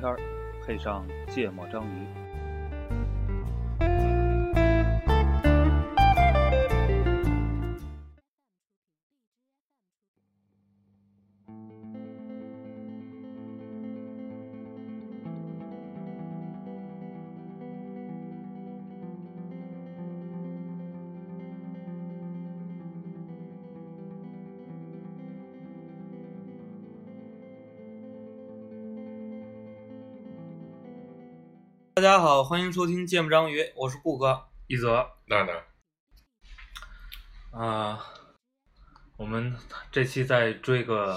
天儿，配上芥末章鱼。欢迎收听《芥末章鱼》，我是顾哥一泽。娜娜，啊、我们这期再追个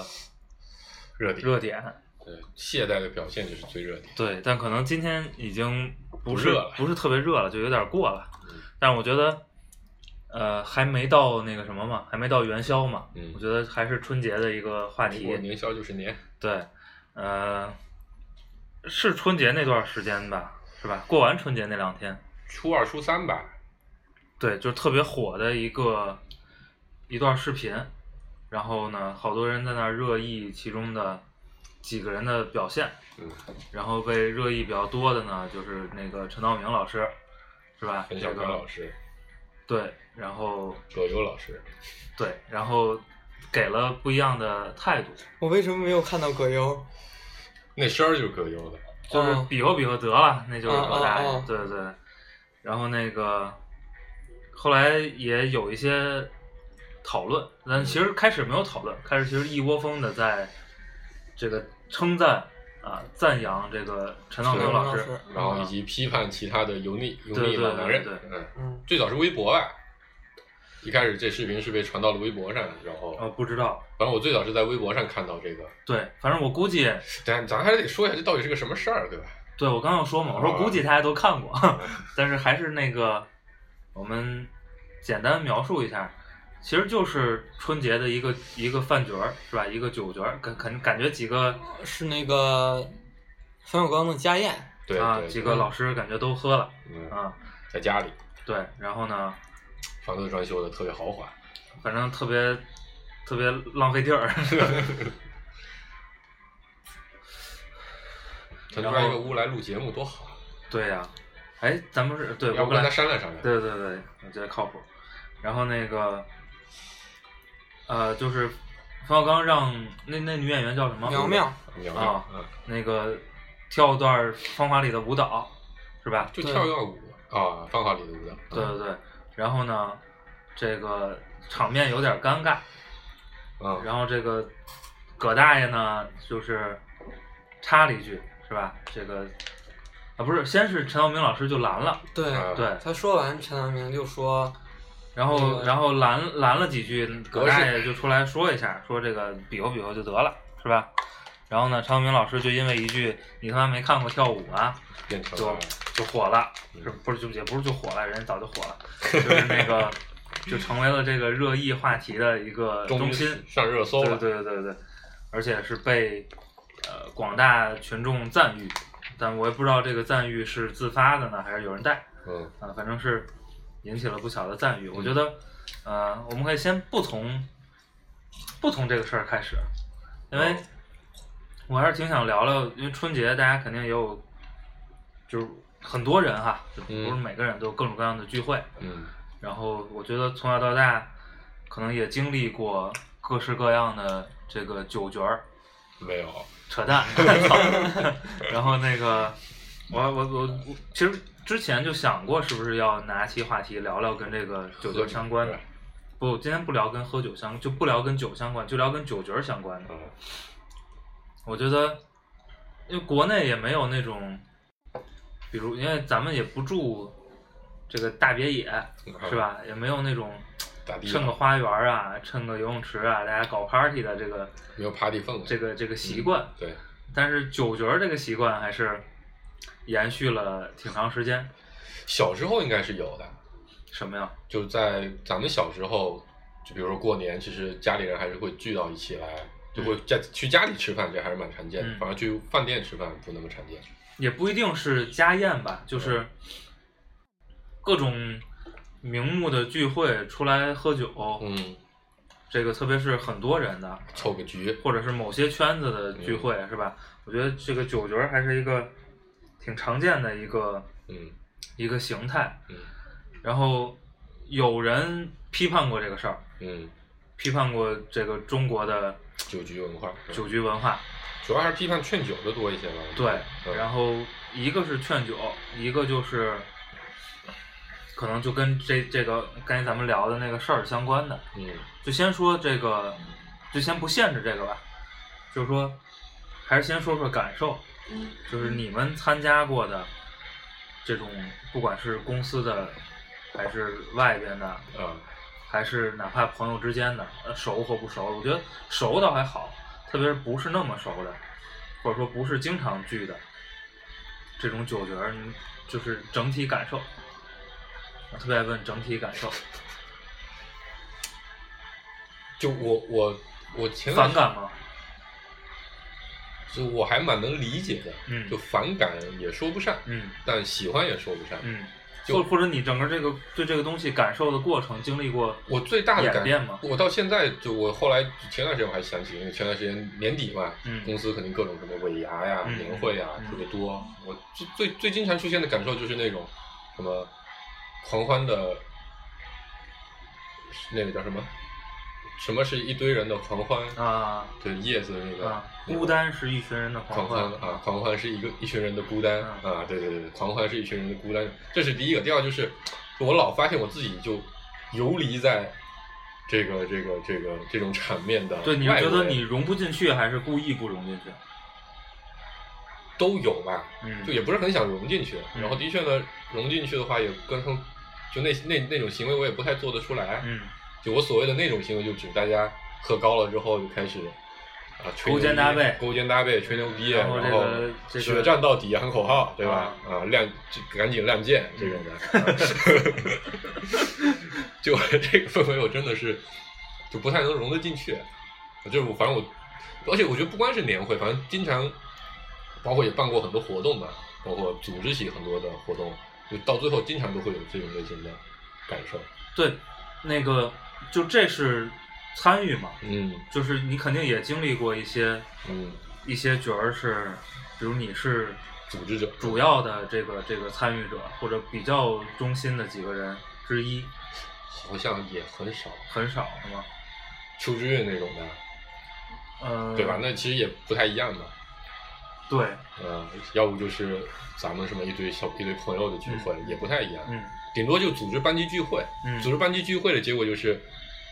热点，热点，对，懈怠的表现就是最热点。对，但可能今天已经不是不热了不是特别热了，就有点过了。嗯但是我觉得，呃，还没到那个什么嘛，还没到元宵嘛。嗯我觉得还是春节的一个话题过。年宵就是年，对，呃，是春节那段时间吧，是吧？过完春节那两天，初二、初三吧。对，就是特别火的一个一段视频，然后呢，好多人在那儿热议其中的几个人的表现，嗯，然后被热议比较多的呢，就是那个陈道明老师，是吧？陈小这个刚老师、对，然后葛优老师，对，然后给了不一样的态度，我为什么没有看到葛优？那声儿就是葛优的。就是哦比划比划得了，那就是哦葛大对对。然后那个后来也有一些讨论，但其实开始没有讨论，开始其实一窝蜂的在这个称赞啊赞扬这个陈道明老师然后以及批判其他的油腻油腻老男人。对对嗯，嗯，最早是微博吧。一开始这视频是被传到了微博上，然后啊不知道，反正我最早是在微博上看到这个。对，反正我估计，咱咱还得说一下这到底是个什么事儿，对吧？对我刚要说嘛，我说哦估计大家都看过，但是还是那个我们简单描述一下。其实就是春节的一个一个饭局儿，是吧？一个酒局儿，感感感觉几个是那个冯小刚的家宴，对啊，对几个老师感觉都喝了嗯，啊，在家里，对，然后呢，房子装修的特别豪华。反正特别特别浪费地儿，腾出来一个屋来录节目多好，对呀、哎，咱们是对，要不跟他商量商量。对对对，我觉得靠谱。然后那个，呃，就是冯小刚让那那女演员叫什么？苗苗，苗啊苗，嗯，那个跳段《芳华》里的舞蹈，是吧？就跳一段舞啊，芳华里的舞蹈。对对对。然后呢，这个场面有点尴尬。嗯，然后这个葛大爷呢，就是插了一句，是吧？这个啊，不是，先是陈道明老师就拦了，对，啊对，他说完，陈道明就说，然后然后拦拦了几句，葛大爷就出来说一下，说这个比划比划就得了，是吧？然后呢，陈道明老师就因为一句“你他妈没看过跳舞啊”，就就火了，不是就也不是就火了，人家早就火了，就是那个 就成为了这个热议话题的一个中心。上热搜对了。对对对对，而且是被呃广大群众赞誉，但我也不知道这个赞誉是自发的呢，还是有人带嗯啊，反正是引起了不小的赞誉。我觉得，呃，我们可以先不从不从这个事儿开始，因为哦我还是挺想聊聊，因为春节大家肯定也有，就是很多人哈，就不是嗯每个人都有各种各样的聚会，嗯然后我觉得从小到大，可能也经历过各式各样的这个酒局儿，没有。扯淡。然后那个，我我我我其实之前就想过，是不是要拿期话题聊聊跟这个酒局相关的。不，今天不聊跟喝酒相，就不聊跟酒相关，就聊跟酒局儿相关的。嗯我觉得，因为国内也没有那种，比如因为咱们也不住这个大别野，是？吧？也没有那种咋地？趁个花园啊，趁个游泳池啊，大家搞 party 的这个没有 party 氛围。这个这个习惯。嗯对，但是酒局这个习惯还是延续了挺长时间。小时候应该是有的，什么呀？就在咱们小时候，就比如说过年，其实家里人还是会聚到一起来，就会在去家里吃饭，这还是蛮常见的。嗯反而去饭店吃饭不那么常见。也不一定是家宴吧，就是各种名目的聚会出来喝酒，嗯，这个特别是很多人的，凑个局，或者是某些圈子的聚会，是吧？我觉得这个酒局儿还是一个挺常见的一个嗯一个形态。嗯然后有人批判过这个事儿，嗯，批判过这个中国的酒局文化，嗯酒局文化。主要还是批判劝酒的多一些吧。对，嗯然后一个是劝酒，一个就是可能就跟这这个刚才咱们聊的那个事儿相关的。嗯就先说这个，就先不限制这个吧，就是说，还是先说说感受，就是你们参加过的这种，不管是公司的，还是外边的，啊还是哪怕朋友之间的，呃熟或不熟，我觉得熟倒还好，特别是不是那么熟的，或者说不是经常聚的这种酒局儿，就是整体感受。我特别爱问整体感受，就我我我前段反感吗？就我还蛮能理解的，嗯就反感也说不上，嗯但喜欢也说不上。嗯，就或或者你整个这个对这个东西感受的过程经历过，我最大的感演变吗我到现在就我后来前段时间我还想起，因为前段时间年底嘛，嗯公司肯定各种什么尾牙呀、嗯年会呀、嗯特别多。我最最最经常出现的感受就是那种什么狂欢的，那个叫什么？什么是一堆人的狂欢？啊对，叶子那个、啊，那个孤单是一群人的狂欢啊，狂欢是一个一群人的孤单、嗯啊，对对对，狂欢是一群人的孤单，这是第一个。第二就是，我老发现我自己就游离在这个这个这个这种场面的对，你是觉得你融不进去，还是故意不融进去？都有吧，嗯，就也不是很想融进去。嗯然后的确呢，融进去的话也跟他们就那那那种行为我也不太做得出来。嗯就我所谓的那种行为，就指大家喝高了之后就开始啊吹勾肩搭背勾肩搭背吹牛逼，然后血战到底喊口号，对吧？啊，亮就赶紧亮剑这种的，就这个氛围我真的是就不太能融得进去。就是我反正我，而且我觉得不光是年会，反正经常包括也办过很多活动吧，包括组织起很多的活动，就到最后经常都会有这种类型的感受。对，那个就这是参与嘛，嗯就是你肯定也经历过一些嗯，一些角儿是，比如你是组织者主要的这个这个参与者，或者比较中心的几个人之一，好像也很少，很少是吗？邱志韵那种的，嗯，对吧？那其实也不太一样嘛。对，嗯，要不就是咱们什么一堆小一堆朋友的聚会，也不太一样。嗯顶多就组织班级聚会，嗯组织班级聚会的结果就是，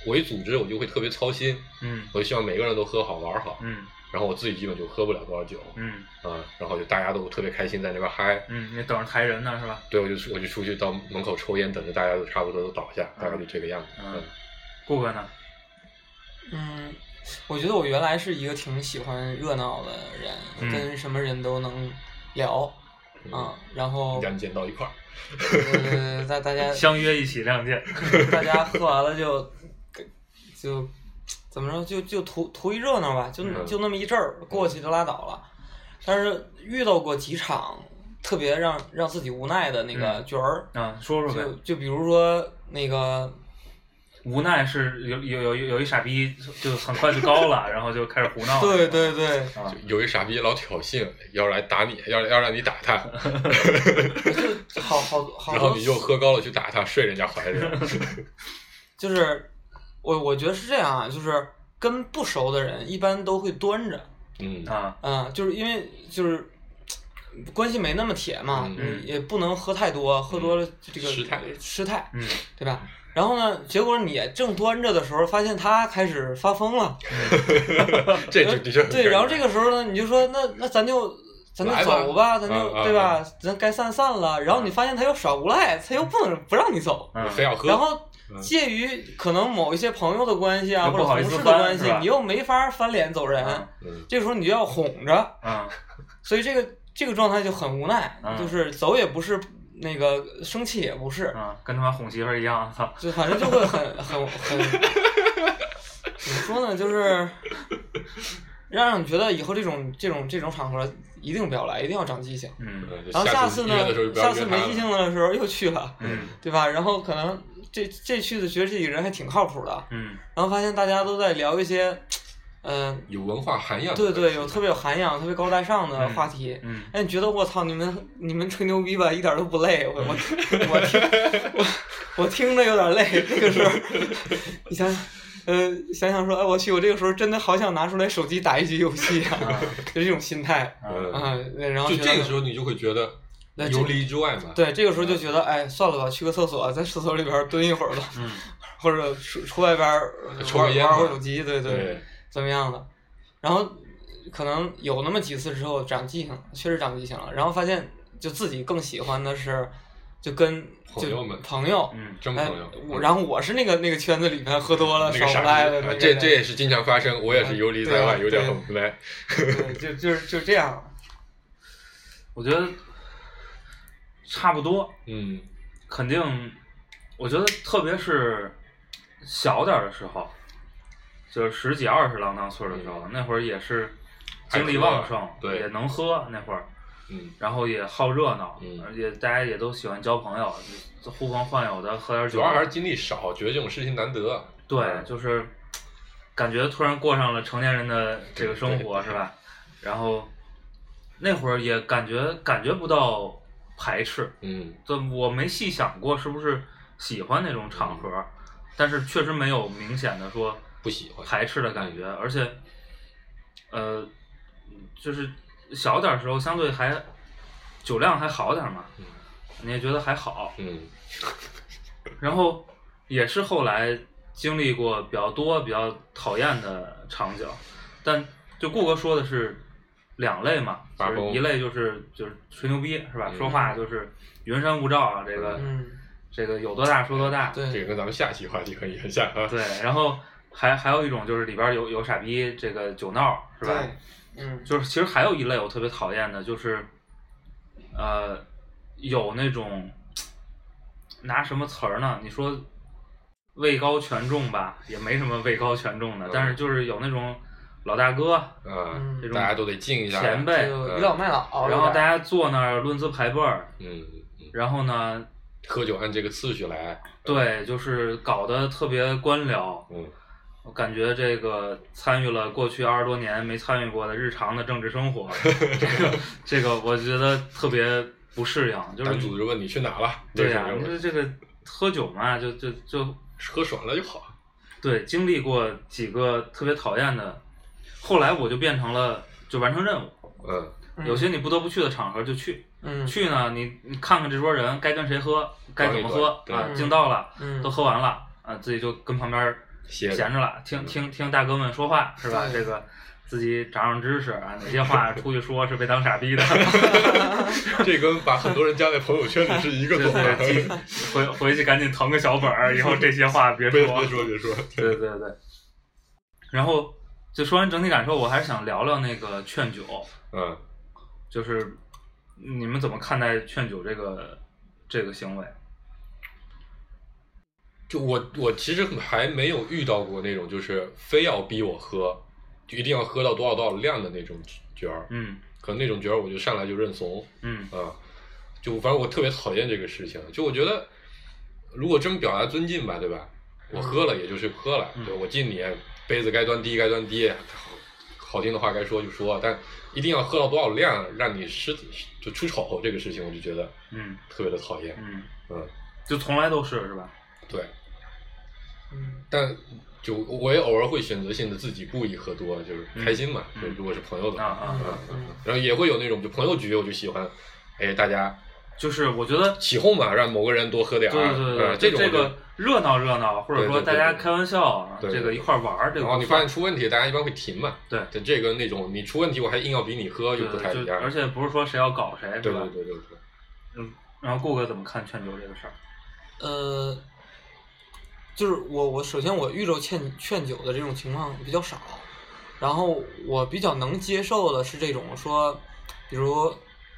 我一组织我就会特别操心，嗯我就希望每个人都喝好玩好，嗯然后我自己基本就喝不了多少酒，嗯啊、然后就大家都特别开心在那边嗨，嗯，你等着抬人呢是吧？对，我就出我就出去到门口抽烟，等着大家都差不多都倒下，大概就这个样子。嗯顾哥呢？嗯，我觉得我原来是一个挺喜欢热闹的人，嗯跟什么人都能聊嗯啊、然后两捡到一块儿，呃，大大家 相约一起亮剑。大家喝完了就就怎么说，就就图图一热闹吧，就嗯就那么一阵儿，过去就拉倒了。但是遇到过几场特别让让自己无奈的那个嗯角儿，啊，说说呗就。就比如说那个无奈是有有有有一傻逼就很快就高了，然后就开始胡闹。对对对，啊，有一傻逼老挑衅，要来打你，要要让你打他，就好好好多然后你又喝高了去打他，睡人家怀里。就是我我觉得是这样啊，就是跟不熟的人一般都会端着，嗯啊，啊、就是因为就是关系没那么铁嘛，也不能喝太多，喝多了这个失态失态，嗯对吧？然后呢，结果你正端着的时候，发现他开始发疯了，这就的确对，然后这个时候呢，你就说那那咱就。咱就走吧，咱就、对吧？咱该散散了。然后你发现他又耍无赖，他又不能不让你走。非要喝，然后嗯介于可能某一些朋友的关系啊，或者同事的关系你又没法翻脸走人。这时候你就要哄着，嗯所以这个这个状态就很无奈，嗯就是走也不是，那个生气也不是，嗯，跟他妈哄媳妇儿一样，操。就反正就会很很很，怎么说呢，就是让让你觉得以后这种这种这种场合一定不要来，一定要长记性。嗯然后下次次呢下次没记性的时候又去了，嗯对吧？然后可能这这去的觉得这几个人还挺靠谱的，嗯然后发现大家都在聊一些，嗯、有文化涵养对对，有特别有涵养、特别高大上的话题。嗯哎，你觉得我操，你们你们吹牛逼吧，一点都不累。我我我听我我听着有点累。这个时候，你想想，呃，想想说，哎，我去，我这个时候真的好想拿出来手机打一局游戏啊，就这种心态嗯，啊。然后就这个时候你就会觉得游离之外嘛，对，这个时候就觉得，哎，算了吧，去个厕所，在厕所里边蹲一会儿吧，嗯或者出出外边儿抽个玩烟玩会儿手机，对对。对，怎么样的，然后可能有那么几次之后长记性了，确实长记性了，然后发现就自己更喜欢的是就跟就朋友们朋友，嗯哎真朋友，，我然后我是那个那个圈子里面喝多了耍那个傻逼不来的这这也是经常发生，我也是游离在外，有点对很无奈。对就就是就这样，我觉得差不多，嗯肯定，我觉得特别是小点儿的时候，就是十几二十郎当岁的时候，那会儿也是精力旺盛，对。也能喝那会儿，嗯。然后也好热闹，嗯。而且大家也都喜欢交朋友，就呼朋唤友的喝点酒，主要还是精力少，觉得这种事情难得。对，嗯。就是感觉突然过上了成年人的这个生活，是吧？然后那会儿也感觉感觉不到排斥，嗯。这我没细想过是不是喜欢那种场合，但是确实没有明显的说不喜欢。排斥的感觉，而且，呃，就是小点儿时候相对还酒量还好点儿嘛，嗯。你也觉得还好，嗯。然后也是后来经历过比较多比较讨厌的场景，但就顾哥说的是两类嘛，就是一类就是就是吹牛逼是吧？嗯。说话就是云山雾罩啊，这个、嗯，这个有多大说多大，对，这个跟咱们下期话题很很像啊。对，然后还还有一种就是里边有有傻逼这个酒闹是吧？嗯，就是其实还有一类我特别讨厌的，就是呃有那种拿什么词儿呢？你说位高权重吧，也没什么位高权重的，嗯但是就是有那种老大哥、啊嗯，这种大家都得敬一下前辈，就倚老卖老，然后大家坐那儿论资排辈嗯然后呢，喝酒按这个次序来。对，就是搞得特别官僚。嗯我感觉这个参与了过去二十多年没参与过的日常的政治生活，这个这个我觉得特别不适应，就是组织问你去哪了？对呀、这种你说这个喝酒嘛，就就就喝爽了就好。对，经历过几个特别讨厌的，后来我就变成了就完成任务，嗯嗯有些你不得不去的场合就去，嗯去呢你你看看这桌人该跟谁喝，该怎么喝啊，嗯敬到了嗯都喝完了啊，自己就跟旁边闲着了，听听听大哥们说话是吧？这个自己长长知识啊，哪些话 出去说是被当傻逼的，这跟把很多人加在朋友圈里是一个对做法。对，回回去赶紧腾个小本儿，以后这些话别 别说。别说别说。对对对。然后就说完整体感受，我还是想聊聊那个劝酒，嗯，就是你们怎么看待劝酒这个这个行为？就我我其实还没有遇到过那种就是非要逼我喝，就一定要喝到多少多少量的那种角儿。嗯可能那种角儿我就上来就认怂嗯啊，就反正我特别讨厌这个事情。就我觉得，如果真表达尊敬吧，对吧？我喝了也就是喝了，嗯对我敬你，杯子该端低该端低，好好听的话该说就说，但一定要喝到多少量让你失就出丑这个事情，我就觉得嗯特别的讨厌。嗯，嗯，就从来都是是吧？对。嗯但就我也偶尔会选择性的自己故意喝多，就是开心嘛。嗯就如果是朋友的话，啊啊嗯嗯嗯然后也会有那种就朋友局，我就喜欢，哎，大家就是我觉得。起哄嘛，让某个人多喝点儿，对对对这个热闹热闹，或者说大家对对对开玩笑啊，对对对这个一块儿玩儿，这个然后你发现出问题，大家一般会停嘛。对就这个那种你出问题，我还硬要比你喝，就不太一样。而且不是说谁要搞谁，对是吧对？对对对，嗯，然后顾哥怎么看劝酒这个事儿？呃，就是我我首先我遇着劝劝酒的这种情况比较少，然后我比较能接受的是这种说，比如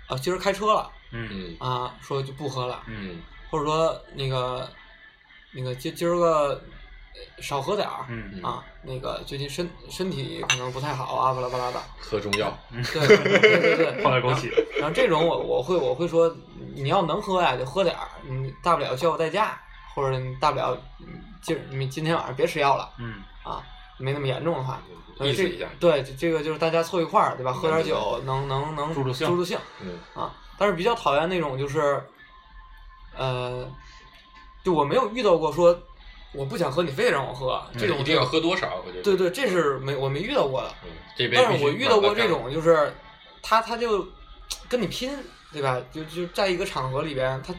啊今儿开车了嗯嗯啊，说就不喝了，嗯嗯或者说那个那个今今儿个呃少喝点儿。嗯嗯啊，那个最近身身体可能不太好啊，巴拉巴拉的，喝中药，对对对对，放点枸杞。然后这种我我会我会说，你要能喝呀就喝点儿，你大不了叫个代驾，或者你大不了嗯今你今天晚上别吃药了嗯啊，没那么严重的话，意思一下，对这这个就是大家凑一块儿，对吧？喝点酒能能能助助兴助助兴嗯啊。但是比较讨厌那种就是，呃，就我没有遇到过说我不想喝，你非得让我喝这种一定要喝多少？我觉得对对，这是没我没遇到过的。嗯，这边但是我遇到过这种，就是他他就跟你拼，对吧？就就在一个场合里边，他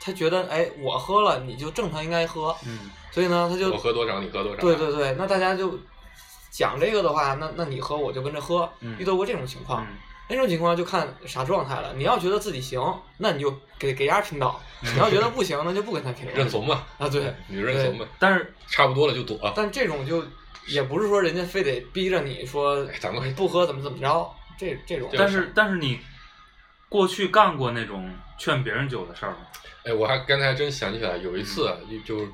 他觉得哎，我喝了你就正常应该喝，嗯。所以呢，他就我喝多少你喝多少，对对对，那大家就讲这个的话，那那你喝我就跟着喝。嗯。遇到过这种情况，嗯。那种情况就看啥状态了。你要觉得自己行，那你就给给丫拼倒；你要觉得不行，那就不跟他拼了。认怂嘛，啊，对。你就认怂嘛，但是差不多了就躲。但这种就也不是说人家非得逼着你说哎咱们你不喝怎么怎么着，这这种但是但是你过去干过那种劝别人酒的事儿吗？哎，我还刚才还真想起来，有一次啊嗯就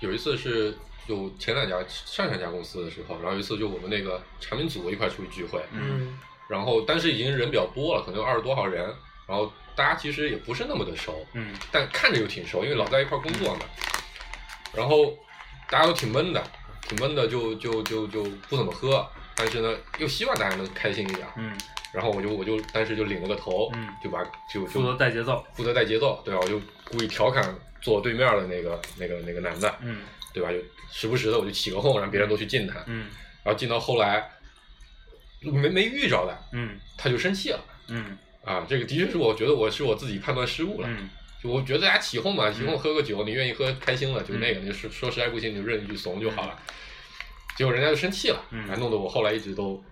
有一次是有前两家上上家公司的时候，然后有一次就我们那个产品组一块出去聚会，嗯然后当时已经人比较多了，可能有二十多号人，然后大家其实也不是那么的熟，嗯但看着又挺熟，因为老在一块工作嘛。然后大家都挺闷的，挺闷的就，就就就不怎么喝，但是呢，又希望大家能开心一点。嗯然后我就我就当时就领了个头，嗯就把就负责带节奏。负责带节奏，对吧？我就故意调侃坐我对面的那个那个那个男的，嗯对吧？就时不时的我就起个哄，让别人都去进他。嗯然后进到后来没没遇着的，嗯他就生气了。嗯啊，这个的确是我觉得我是我自己判断失误了。嗯就我觉得大家起哄嘛，起哄嗯喝个酒，你愿意喝开心了，就那个，你说说实在不行，你就认一句怂就好了。结果人家就生气了，嗯还弄得我后来一直都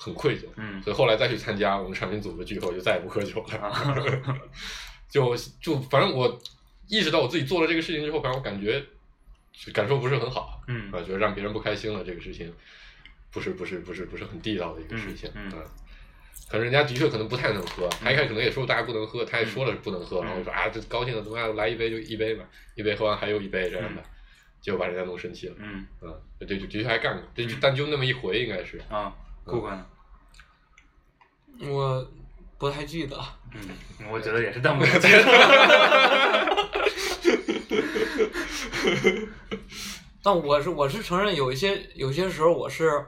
很愧疚。嗯所以后来再去参加我们产品组的聚会，我就再也不喝酒了。啊 就就反正我意识到我自己做了这个事情之后，反正我感觉感受不是很好。嗯啊，觉得让别人不开心了，这个事情不是不是不是不是很地道的一个事情。嗯可能人家的确可能不太能喝，他一开始可能也说大家不能喝，他也说了不能喝，嗯然后我说啊，这高兴了，怎么样，来一杯就一杯吧，一杯喝完还有一杯这样的，结果把人家弄生气了。嗯嗯，对，就的确还干过，这但就那么一回，应该是。啊，顾客呢？我不太记得。嗯，我觉得也是但不了解的。但我是我是承认有一些有些时候我是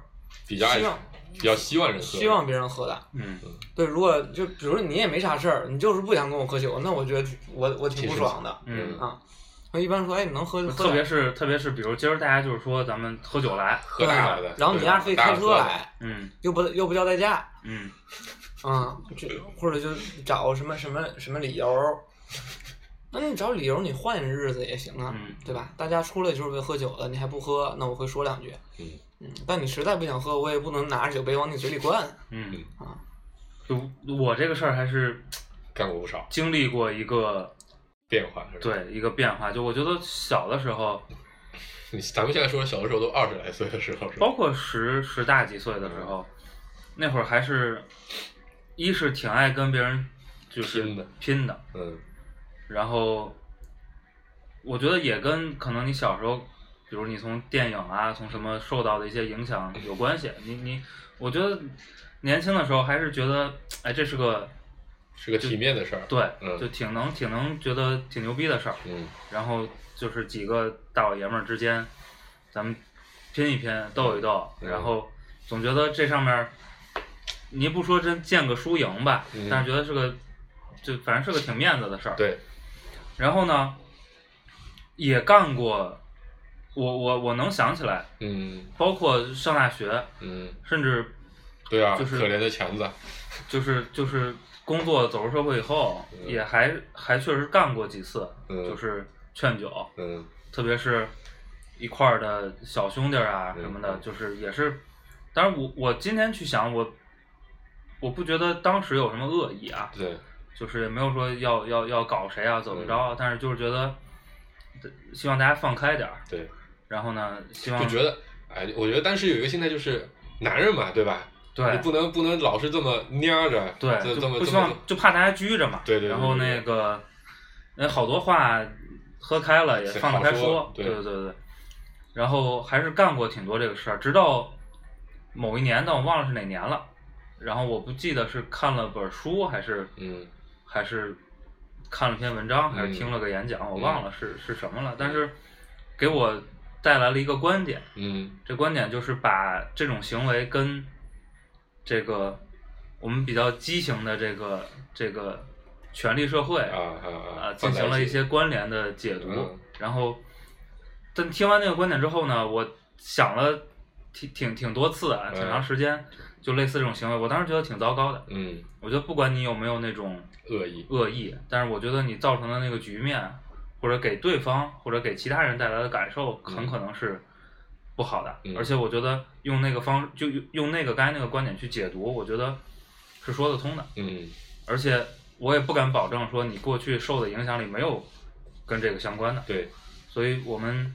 比较爱希望比较希望人喝，希望别人喝的。嗯对，如果就比如说你也没啥事儿，你就是不想跟我喝酒，那我觉得我我挺不爽的。嗯。啊，我一般说，哎，你能喝就喝特别。是特别是，比如今儿大家就是说咱们喝酒来，喝大了的。然后你丫非开车来，嗯又不又不叫代驾，嗯啊，这或者就找什么什么什么理由，那你找理由你换日子也行啊，嗯对吧？大家出来就是为喝酒的，你还不喝，那我会说两句。嗯嗯，但你实在不想喝，我也不能拿着酒杯往你嘴里灌。嗯啊，就我这个事儿还是干过不少经历过一个变化，是吧？对一个变化，就我觉得小的时候，你咱们现在说小的时候都二十来岁的时候？包括十十大几岁的时候，那会儿还是，一是挺爱跟别人就是拼的拼的，嗯然后我觉得也跟可能你小时候，比如你从电影啊，从什么受到的一些影响有关系。你你，我觉得年轻的时候还是觉得，哎，这是个是个体面的事儿。对，嗯就挺能挺能觉得挺牛逼的事儿。嗯然后就是几个大老爷们儿之间，咱们拼一拼，斗一斗，嗯然后总觉得这上面儿，你不说真见个输赢吧，嗯但是觉得是个，就反正是个挺面子的事儿。对，然后呢，也干过，我我我能想起来，嗯包括上大学，嗯，甚至对啊，就是可怜的强子，就是就是工作走入社会以后，嗯。也还还确实干过几次，嗯。就是劝酒，嗯。特别是一块儿的小兄弟啊嗯。什么的，嗯就是也是，当然我我今天去想，我我不觉得当时有什么恶意啊，对，就是也没有说要要要搞谁啊怎么着但是就是觉得希望大家放开点儿，对，然后呢，希望就觉得，哎，我觉得当时有一个心态就是男人嘛，对吧？对你不能不能老是这么蔫着，对，这就这么不希望就怕大家拘着嘛。对对对然后那个，那好多话喝开了也放得开说对对对对对。然后还是干过挺多这个事儿，直到某一年，但我忘了是哪年了。然后我不记得是看了本书还是嗯还是看了篇文章还是嗯听了个演讲，我忘了是是什么了，但是给我带来了一个观点，嗯这观点就是把这种行为跟这个我们比较畸形的这个这个权力社会啊啊啊啊，进行了一些关联的解读，嗯。然后，但听完那个观点之后呢，我想了挺挺挺多次啊，嗯挺长时间，就类似这种行为，我当时觉得挺糟糕的。嗯。我觉得不管你有没有那种恶意，恶意，但是我觉得你造成的那个局面，或者给对方或者给其他人带来的感受，很可能是不好的。嗯而且我觉得用那个方就用用那个刚才那个观点去解读，我觉得是说得通的。嗯而且我也不敢保证说你过去受的影响里没有跟这个相关的。对，所以我们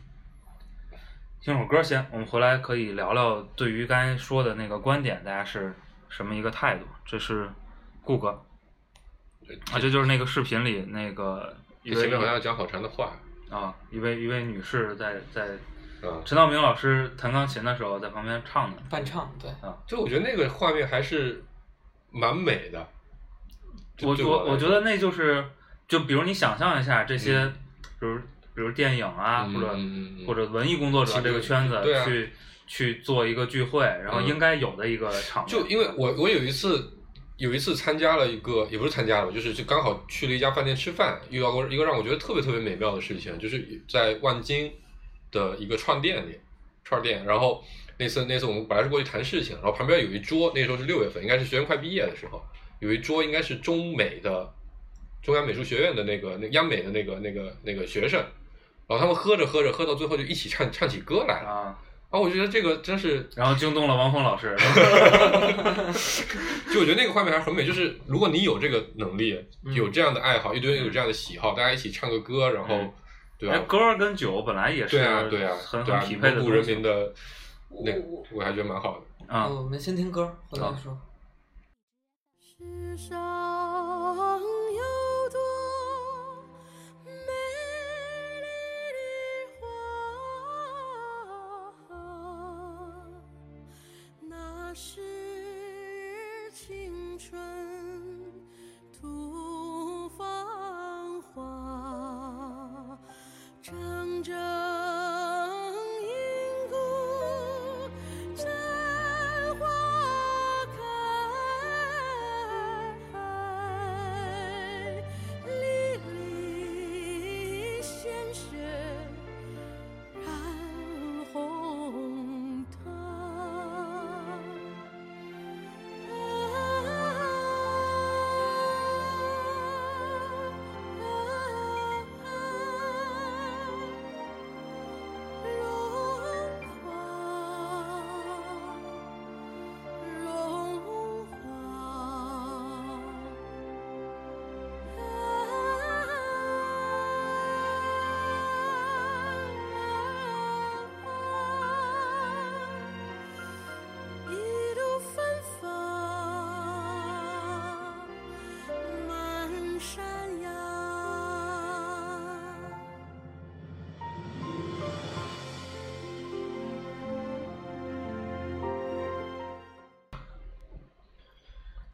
听首歌先，我们回来可以聊聊对于刚才说的那个观点，大家是什么一个态度？这是顾哥啊，这就是那个视频里那个一位这前面好像要讲好长的话啊，一位一位女士在在啊，陈道明老师弹钢琴的时候在旁边唱的伴唱，对，啊。就我觉得那个画面还是蛮美的。就我我我觉得那就是，就比如你想象一下这些，嗯比如比如电影啊，嗯或者、嗯嗯或者文艺工作者这个圈子对啊去、去做一个聚会，然后嗯应该有的一个场面。就因为我我有一次有一次参加了一个，也不是参加了，就是就刚好去了一家饭店吃饭，遇到过一个让我觉得特别特别美妙的事情，就是在万金的一个串店里，串店，然后那次那次我们本来是过去谈事情，然后旁边有一桌，那时候是六月份，应该是学员快毕业的时候，有一桌应该是中美的中央美术学院的那个那央美的那个那个那个学生，然后他们喝着喝着喝到最后就一起唱唱起歌来了，啊，啊我觉得这个真是然后惊动了汪峰老师。就我觉得那个画面还是很美，就是如果你有这个能力，嗯。有这样的爱好，一堆人有这样的喜好，大家一起唱个歌，然后嗯对歌儿跟酒本来也是对啊，对啊，很匹配的蒙古人民的那个我，我还觉得蛮好的。啊。我们先听歌，回来说。世上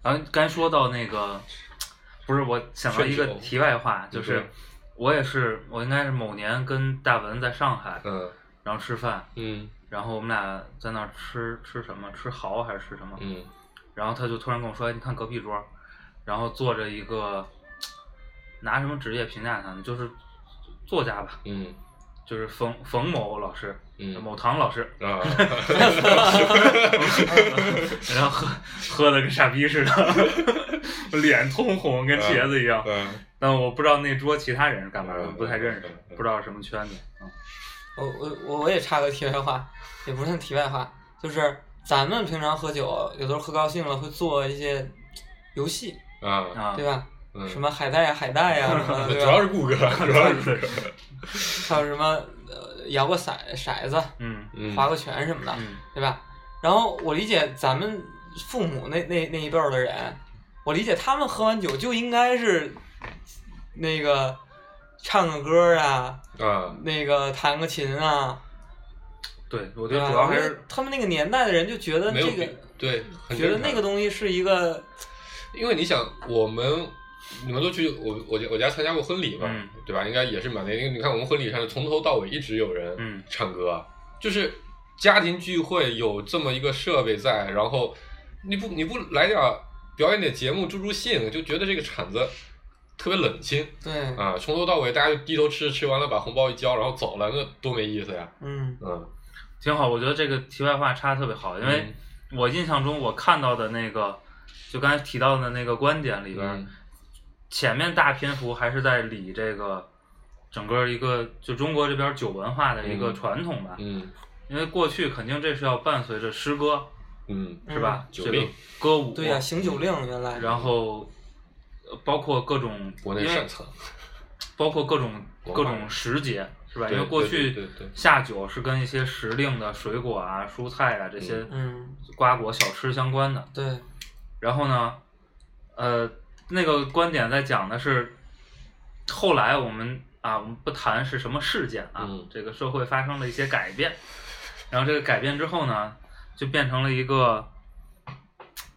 然后刚才说到那个，不是我想到一个题外话，就是我也是，我应该是某年跟大文在上海，嗯然后吃饭，嗯然后我们俩在那儿吃吃什么？吃蚝还是吃什么？嗯然后他就突然跟我说：“哎，你看隔壁桌，然后坐着一个，拿什么职业评价他呢？就是作家吧，嗯就是冯冯某老师，嗯某唐老师，啊，然后喝喝的跟傻逼似的，脸通红，跟茄子一样。嗯但我不知道那桌其他人是干嘛的，嗯不太认识不知道什么圈子。嗯我我我我也插个题外话，也不算题外话，就是咱们平常喝酒，有时候喝高兴了会做一些游戏，啊啊，对吧？嗯，什么海带呀、海带呀，什么，主？要是顾哥，主要是顾哥，还有什么呃摇个骰骰子、嗯嗯划个拳什么的，嗯对吧？然后我理解咱们父母那那那一辈儿的人，我理解他们喝完酒就应该是那个唱个歌啊，啊那个弹个琴啊，对，我觉？得主要是他们那个年代的人就觉得这个，对，觉得那个东西是一个，因为你想，我们你们都去我我家我家参加过婚礼嘛，嗯对吧？应该也是蛮那个。你看我们婚礼上从头到尾一直有人嗯唱歌，就是家庭聚会有这么一个设备在，然后你不你不来点表演点节目助助兴，就觉得这个场子特别冷清对，啊。从头到尾大家就低头吃，吃完了把红包一交，然后走了，那多没意思呀。嗯嗯，挺好。我觉得这个题外话插的特别好，因为我印象中我看到的那个，就刚才提到的那个观点里边，嗯前面大篇幅还是在理这个整个一个就中国这边酒文化的一个嗯传统吧。嗯因为过去肯定这是要伴随着诗歌，嗯是吧？这个酒令歌舞，对呀，行酒令原来，然后呃包括各种国内因为擅长，包括各种各种时节，是吧？因为过去下酒是跟一些时令的水果啊、蔬菜啊这些嗯瓜果小吃相关的。对，然后呢，呃，那个观点在讲的是，后来我们啊，我们不谈是什么事件啊，嗯这个社会发生了一些改变，然后这个改变之后呢，就变成了一个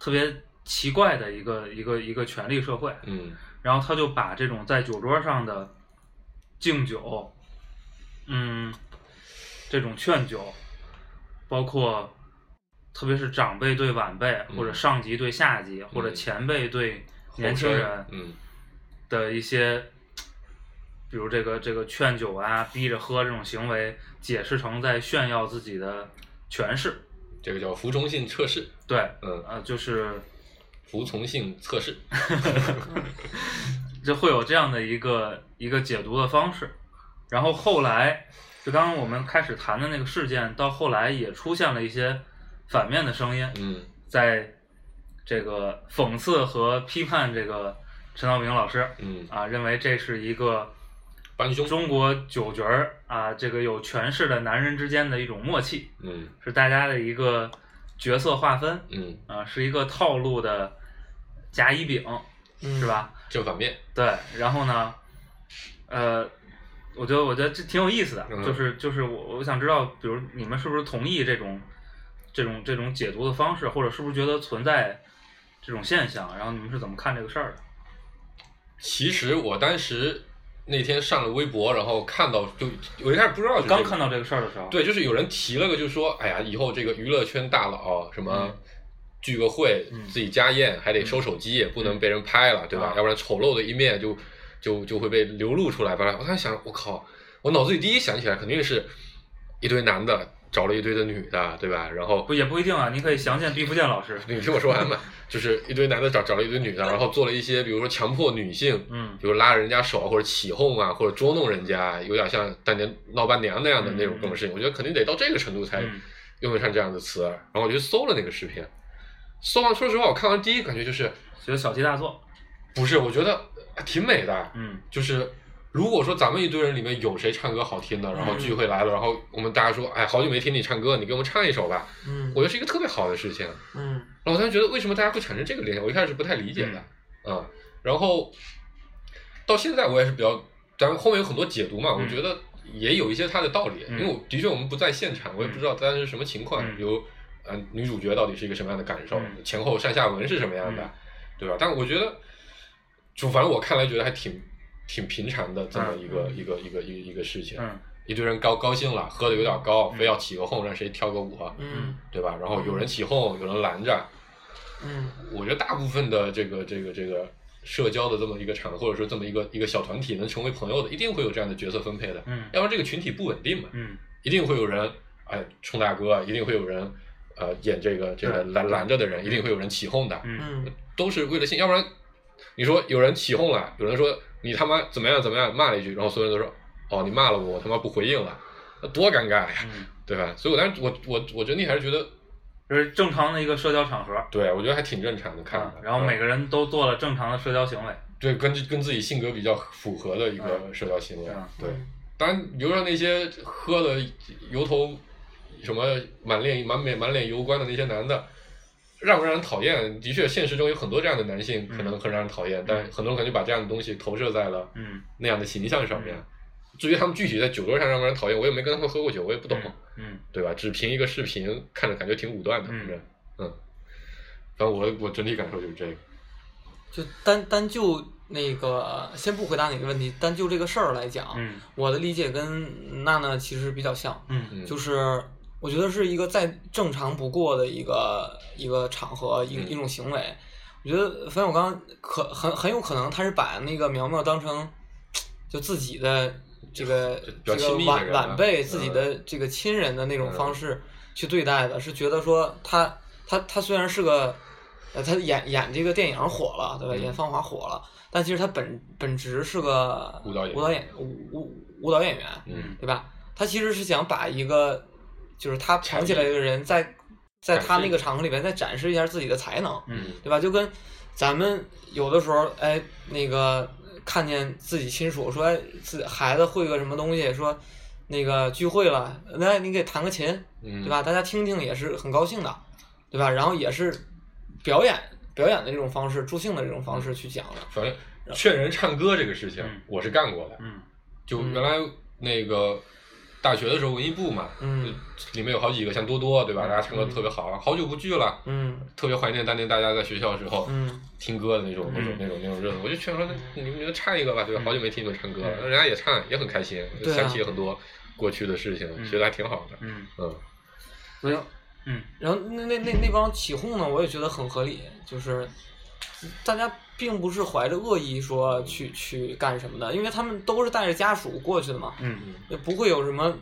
特别奇怪的一个一个一个权力社会，嗯。然后他就把这种在酒桌上的敬酒，嗯，这种劝酒，包括特别是长辈对晚辈，或者嗯上级对下级，或者嗯前辈对年轻人嗯。的一些，比如这个这个劝酒啊、逼着喝这种行为，解释成在炫耀自己的权势。这个叫服从性测试，对，嗯，呃，就是服从性测试，就会有这样的一个一个解读的方式。然后后来，就刚刚我们开始谈的那个事件，到后来也出现了一些反面的声音，嗯。在这个讽刺和批判这个陈道明老师嗯，啊，认为这是一个帮凶，中国酒局儿啊，这个有权势的男人之间的一种默契，嗯是大家的一个角色划分嗯，啊，是一个套路的甲乙丙，嗯是？吧？正反面，对，然后呢，呃，我觉得我觉得这挺有意思的，嗯就是就是我我想知道，比如你们是不是同意这种这种这种解读的方式，或者是不是觉得存在这种现象？然后你们是怎么看这个事儿的？其实我当时那天上了微博，然后看到就我一开始不知道这个刚看到这个事儿的时候，对，就是有人提了个，就说，哎呀，以后这个娱乐圈大佬什么聚个会，嗯自己家宴还得收手机，不能被人拍了，对吧？啊要不然丑陋的一面就就就会被流露出来。本来我当时想，我靠，我脑子里第一想起来肯定是一堆男的找了一堆的女的，对吧？然后不也不一定啊，你可以详见毕福剑老师。你听我说完嘛，就是一堆男的找找了一堆女的，然后做了一些，比如说强迫女性，嗯比如拉着人家手啊或者起哄啊，或者捉弄人家，有点像当年闹伴娘那样的那种各种事情。我觉得肯定得到这个程度才嗯用得上这样的词。然后我就搜了那个视频，搜完，说实话，我看完第一感觉就是，觉得小题大做。不是，我觉得挺美的，嗯就是。如果说咱们一堆人里面有谁唱歌好听的，然后嗯聚会来了，然后我们大家说，哎，好久没听你唱歌，你给我们唱一首吧，嗯。我觉得是一个特别好的事情。嗯。然后我当时觉得，为什么大家会产生这个联想？我一开始不太理解的，嗯，然后到现在我也是比较，咱们后面有很多解读嘛，嗯。我觉得也有一些它的道理，嗯。因为我的确我们不在现场，我也不知道当时是什么情况，嗯。比如呃女主角到底是一个什么样的感受，嗯。前后上下文是什么样的，嗯。对吧？但我觉得，就反正我看来觉得还挺挺平常的这么嗯一个、一个一个一个一个事情，嗯。一堆人高高兴了，喝的有点高，嗯。非要起个哄让谁跳个舞，嗯。对吧？然后有人起哄，有人拦着。嗯。我觉得大部分的这个这个这个社交的这么一个场合，或者说这么一个一个小团体能成为朋友的，一定会有这样的角色分配的，嗯。要不然这个群体不稳定嘛，嗯。一定会有人哎冲大哥，一定会有人呃演这个这个拦拦着的人，一定会有人起哄的，嗯。嗯都是为了信，要不然你说有人起哄了，有人说你他妈怎么样怎么样骂了一句，然后所有人都说哦你骂了我，我他妈不回应了，那多尴尬呀，嗯，对吧？所以我当时我我我觉得你还是觉得，就是正常的一个社交场合。对我觉得还挺正常的看然后每嗯个人都做了正常的社交行为。对，跟跟自己性格比较符合的一个社交行为。嗯对，当然，比如说那些喝的油头什么满脸满脸满脸油光的那些男的，让不让人讨厌？的确，现实中有很多这样的男性可能很让人讨厌，但很多人可能就把这样的东西投射在了嗯那样的形象上面。至于他们具体在酒桌上让不让人讨厌，我也没跟他们喝过酒，我也不懂，嗯对吧？只凭一个视频看着感觉挺武断的，嗯反正，嗯，反正我我整体感受就是这个。就单单就那个先不回答你的问题，单就这个事儿来讲，嗯我的理解跟娜娜其实比较像，嗯嗯就是我觉得是一个再正常不过的一个一个场合，一一种行为。我觉得冯小刚可很很有可能他是把那个苗苗当成就自己的这个 这个晚晚辈、自己嗯的这个亲人的那种嗯方式去对待的，是觉得说他他他虽然是个呃他演演这个电影火了，对吧？嗯演《芳华》火了，但其实他本本职是个舞蹈演舞蹈演舞舞舞蹈演员，嗯对吧？他其实是想把一个就是他才捧起来的人在在他那个场合里边再展示一下自己的才能，嗯对吧？就跟咱们有的时候，哎，那个看见自己亲属说，哎，自孩子会个什么东西，说那个聚会了，来你给弹个琴，嗯，对吧？大家听听也是很高兴的，对吧？然后也是表演表演的这种方式，助兴的这种方式去讲的，反正劝人唱歌这个事情嗯，我是干过的。嗯就原来那个大学的时候，文艺部嘛，嗯。里面有好几个像多多，对吧？大家唱歌特别好，好久不聚了，嗯。特别怀念当年大家在学校的时候嗯。听歌的那种、那种、嗯。那种、那种热闹。我就劝说，那你们就唱一个吧，对吧？嗯。好久没听你们唱歌了，嗯。人家也唱，也很开心，想起很多过去的事情，嗯。觉得还挺好的。嗯。嗯。所以嗯。然后那那那那帮起哄呢，我也觉得很合理，就是大家并不是怀着恶意说去去干什么的，因为他们都是带着家属过去的嘛，嗯也不会有什么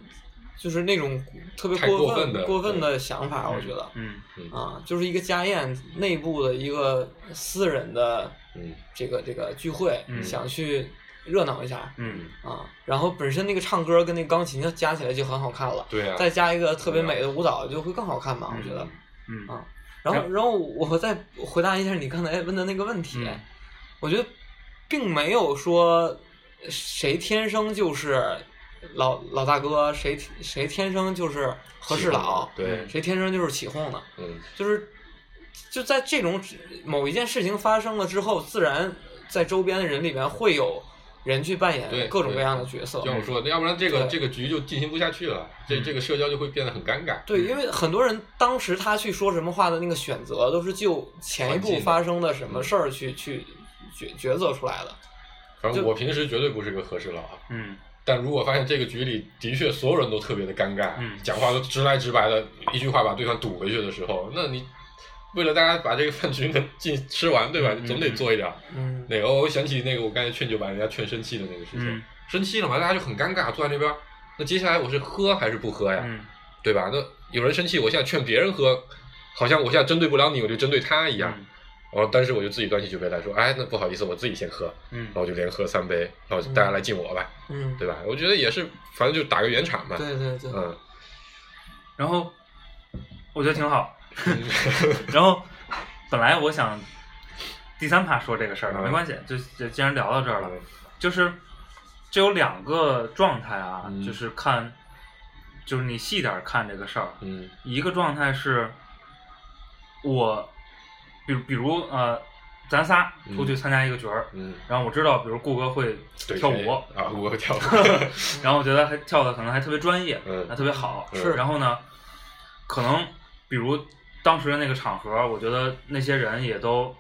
就是那种特别太过过分的过分的想法，我觉得。嗯啊，就是一个家宴内部的一个私人的嗯这个这个聚会，嗯。想去热闹一下。嗯。啊，然后本身那个唱歌跟那个钢琴加起来就很好看了。对啊，再加一个特别美的舞蹈，就会更好看嘛，我觉得。嗯。啊然后，然后我再回答一下你刚才问的那个问题，嗯。我觉得并没有说谁天生就是老老大哥，谁谁天生就是和事佬，对，谁天生就是起哄的，嗯。就是就在这种某一件事情发生了之后，自然在周边的人里面会有人去扮演各种各样的角色。就像我说的，要不然这个这个局就进行不下去了，这嗯这个社交就会变得很尴尬。对，因为很多人当时他去说什么话的那个选择，都是就前一步发生的什么事儿去去抉抉择出来的。反正我平时绝对不是个和事佬，嗯但如果发现这个局里的确所有人都特别的尴尬，嗯讲话都直来直白的，一句话把对方堵回去的时候，那你为了大家把这个饭局能进吃完，对吧？嗯你总得做一点儿。嗯那个，我想起那个我刚才劝酒把人家劝生气的那个事情，嗯生气了嘛，大家就很尴尬，坐在那边。那接下来我是喝还是不喝呀？嗯对吧？那有人生气，我现在劝别人喝，好像我现在针对不了你，我就针对他一样。然后，但是我就自己端起酒杯来说，哎，那不好意思，我自己先喝，嗯然后就连喝三杯，然后大家来敬我吧，嗯，对吧？我觉得也是，反正就打个圆场嘛。对对对，嗯，然后我觉得挺好。然后本来我想第三趴说这个事儿没关系，就就既然聊到这儿了，就是这有两个状态啊，嗯。就是看，就是你细点儿看这个事儿，嗯。一个状态是我，比如比如呃，咱仨出去参加一个角儿，嗯，然后我知道，比如顾哥会对跳舞，啊，我会跳舞 然后我觉得还跳的可能还特别专业，嗯。还特别好。是。然后呢，可能比如当时的那个场合，我觉得那些人也都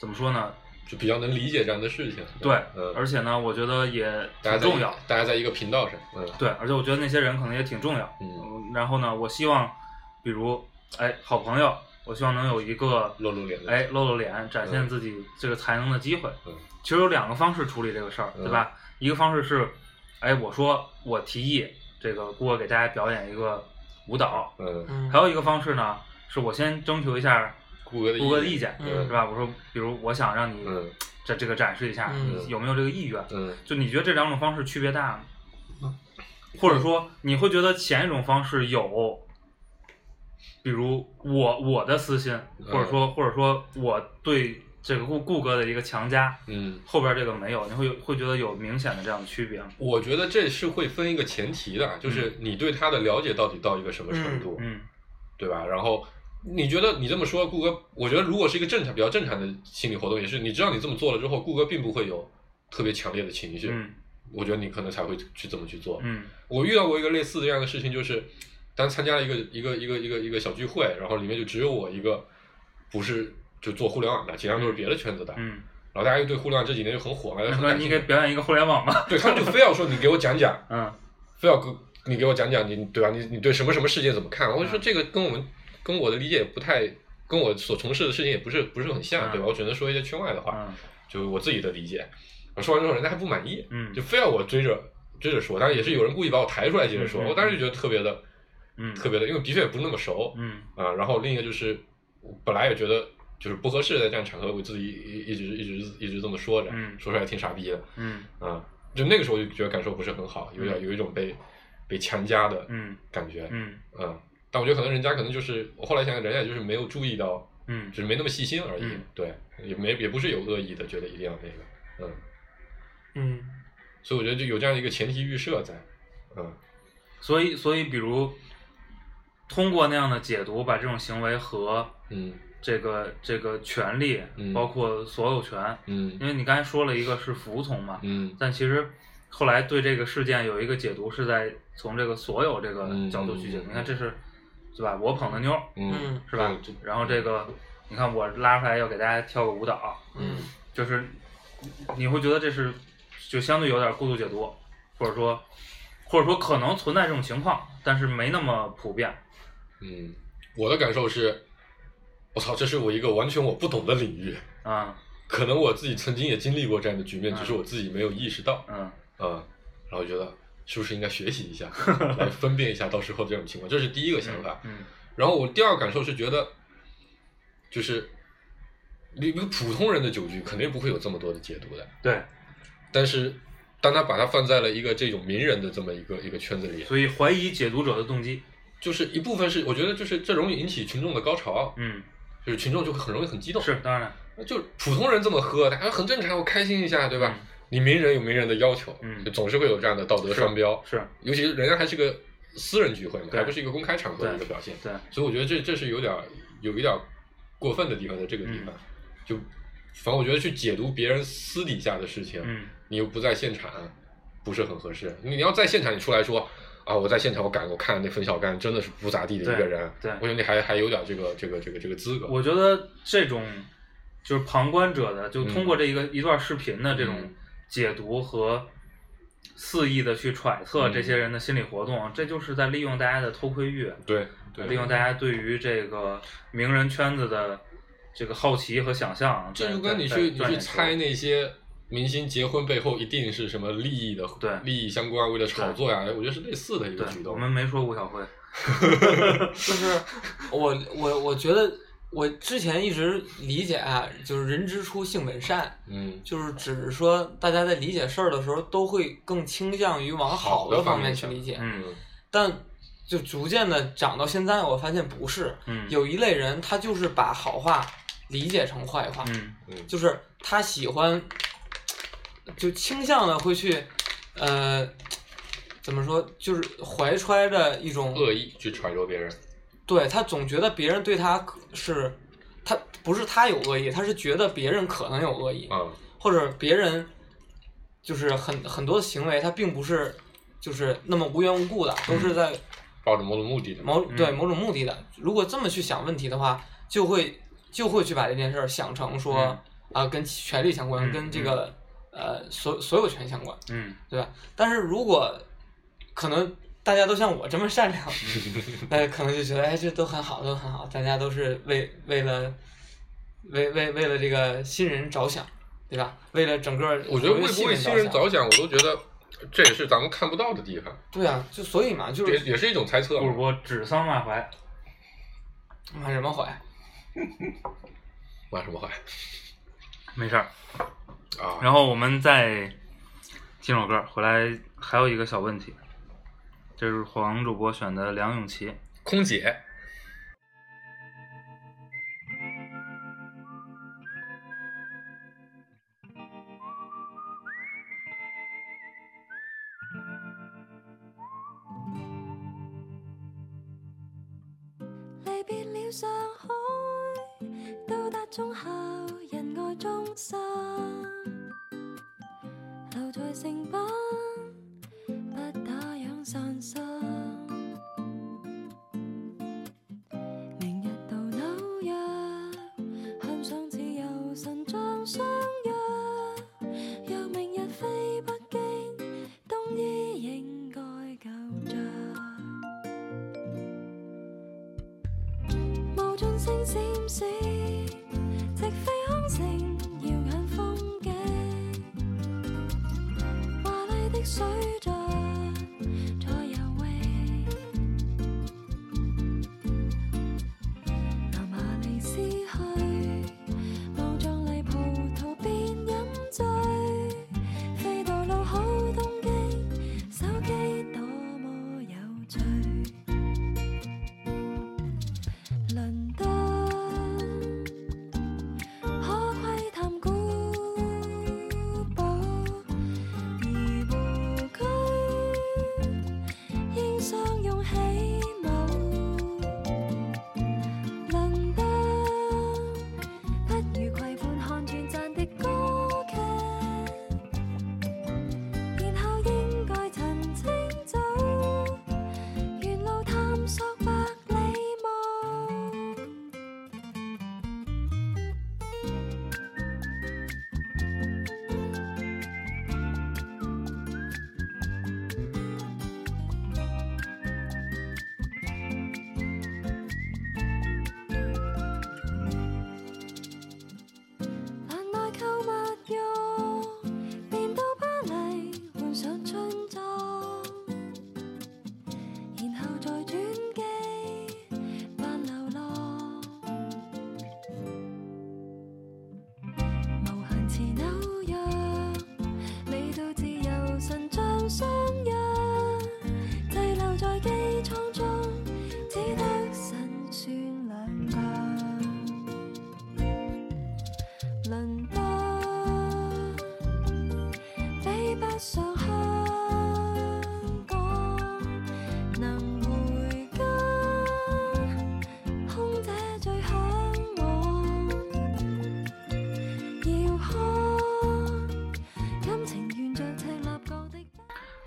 怎么说呢？就比较能理解这样的事情。对，嗯，而且呢，我觉得也大家在挺重要。大家在一个频道上，嗯对，而且我觉得那些人可能也挺重要。嗯，嗯然后呢，我希望，比如，哎，好朋友，我希望能有一个露露脸的，哎，露露脸，展现嗯自己这个才能的机会。嗯其实有两个方式处理这个事儿，嗯对吧？一个方式是，哎，我说我提议这个顾哥给大家表演一个舞蹈，嗯，嗯，还有一个方式呢，是我先征求一下顾哥的顾哥的意意见，嗯是吧？我说，比如我想让你嗯这这个展示一下，嗯你有没有这个意愿？嗯就你觉得这两种方式区别大嗯吗？或者说你会觉得前一种方式有，比如我我的私心，或者说或者说我对这个顾顾哥的一个强加，嗯，后边这个没有，你会有会觉得有明显的这样的区别吗？我觉得这是会分一个前提的，就是你对他的了解到底到一个什么程度，嗯对吧？然后你觉得你这么说，顾哥，我觉得如果是一个正常、比较正常的心理活动，也是你知道你这么做了之后，顾哥并不会有特别强烈的情绪，嗯我觉得你可能才会去这么去做。嗯我遇到过一个类似这样的事情，就是当参加了一个一个一个一个一个小聚会，然后里面就只有我一个不是就做互联网的，其他都是别的圈子的。嗯然后大家又对互联网这几年就很火嘛，就那说你给表演一个互联网吧。对他们就非要说你给我讲讲，嗯非要给你给我讲讲你对吧？你你对什么什么事件怎么看？我就说嗯这个跟我们跟我的理解也不太，跟我所从事的事情也不是不是很像，嗯对吧？我只能说一些圈外的话，嗯就我自己的理解。我说完之后，人家还不满意，嗯就非要我追着追着说。当然也是有人故意把我抬出来接着说，我当时就觉得特别的嗯特别的，因为的确也不是那么熟嗯啊。然后另一个就是，我本来也觉得就是不合适在这样场合，我自己一一直一直一直这么说着，嗯说出来挺傻逼的嗯啊。就那个时候就觉得感受不是很好，有点有一种被被强加的嗯感觉，嗯嗯。但我觉得可能人家可能就是，我后来想想，人家也就是没有注意到，嗯只是没那么细心而已，嗯对，也没也不是有恶意的，觉得一定要那个，嗯。嗯所以我觉得就有这样一个前提预设在，嗯所以所以比如通过那样的解读，把这种行为和嗯这个这个权利，嗯包括所有权，嗯因为你刚才说了一个是服从嘛，嗯但其实后来对这个事件有一个解读，是在从这个所有这个嗯角度去解读。嗯你看，这是对吧？我捧的妞嗯是吧？然后这个你看我拉出来要给大家跳个舞蹈，嗯就是你会觉得这是就相对有点过度解读，或者说或者说可能存在这种情况，但是没那么普遍。嗯，我的感受是，我操，这是我一个完全我不懂的领域，啊可能我自己曾经也经历过这样的局面，嗯只是我自己没有意识到，嗯啊、然后觉得是不是应该学习一下，来分辨一下到时候这种情况，这是第一个想法。嗯然后我第二个感受是觉得，就是一个普通人的酒局肯定不会有这么多的解读的，对，但是当他把它放在了一个这种名人的这么一个一个圈子里，所以怀疑解读者的动机。就是一部分是我觉得就是这容易引起群众的高潮，嗯，就是群众就会很容易很激动，是当然。就普通人这么喝，大家很正常，我开心一下，对吧？嗯你名人有名人的要求，嗯就总是会有这样的道德是双标，是，尤其是人家还是个私人聚会嘛，还不是一个公开场合的一个表现，对，所以我觉得这这是有点儿有一点儿过分的地方，在这个地方，嗯就反正我觉得去解读别人私底下的事情，嗯你又不在现场，不是很合适。你要在现场，你出来说啊，我在现场，我感我看那冯小刚真的是不咋地的一个人，对对我觉得你还还有点这个这个这个这个资格。我觉得这种就是旁观者的，就通过这一个、一段视频的这种嗯解读和肆意的去揣测嗯这些人的心理活动，这就是在利用大家的偷窥欲，对对，利用大家对于这个名人圈子的这个好奇和想象。这就跟你去你去猜那些明星结婚背后一定是什么利益的，对利益相关，为了炒作呀，我觉得是类似的一个举动。我们没说吴小慧，就是我我我觉得我之前一直理解啊，就是人之初性本善，嗯就是只是说大家在理解事儿的时候都会更倾向于往好好的的方方面去理解，嗯。但就逐渐的长到现在，我发现不是，嗯。有一类人他就是把好话理解成坏话，嗯嗯。就是他喜欢，就倾向的会去，呃，怎么说，就是怀揣着一种恶意去揣度别人，对他总觉得别人对他可是，他不是他有恶意，他是觉得别人可能有恶意，嗯，或者别人就是很很多的行为，他并不是就是那么无缘无故的，都是在抱着某种目的的。某对嗯某种目的的。如果这么去想问题的话，就会就会去把这件事儿想成说嗯啊、跟权力相关，嗯跟这个呃所所有权相关，嗯对吧？但是如果可能大家都像我这么善良，那可能就觉得哎这都很好，都很好，大家都是为为了为为为了这个新人着想，对吧？为了整个我觉得为不新为新人着着想，我都觉得这也是咱们看不到的地方，对啊，就所以嘛，就是也也是一种猜测嘛。顾主播指桑骂槐，骂什么槐？骂什么坏没事儿。啊？然后我们再听首歌，回来还有一个小问题，这是黄主播选的梁咏琪。空姐，離別了上海，到達中後人愛中心，留在星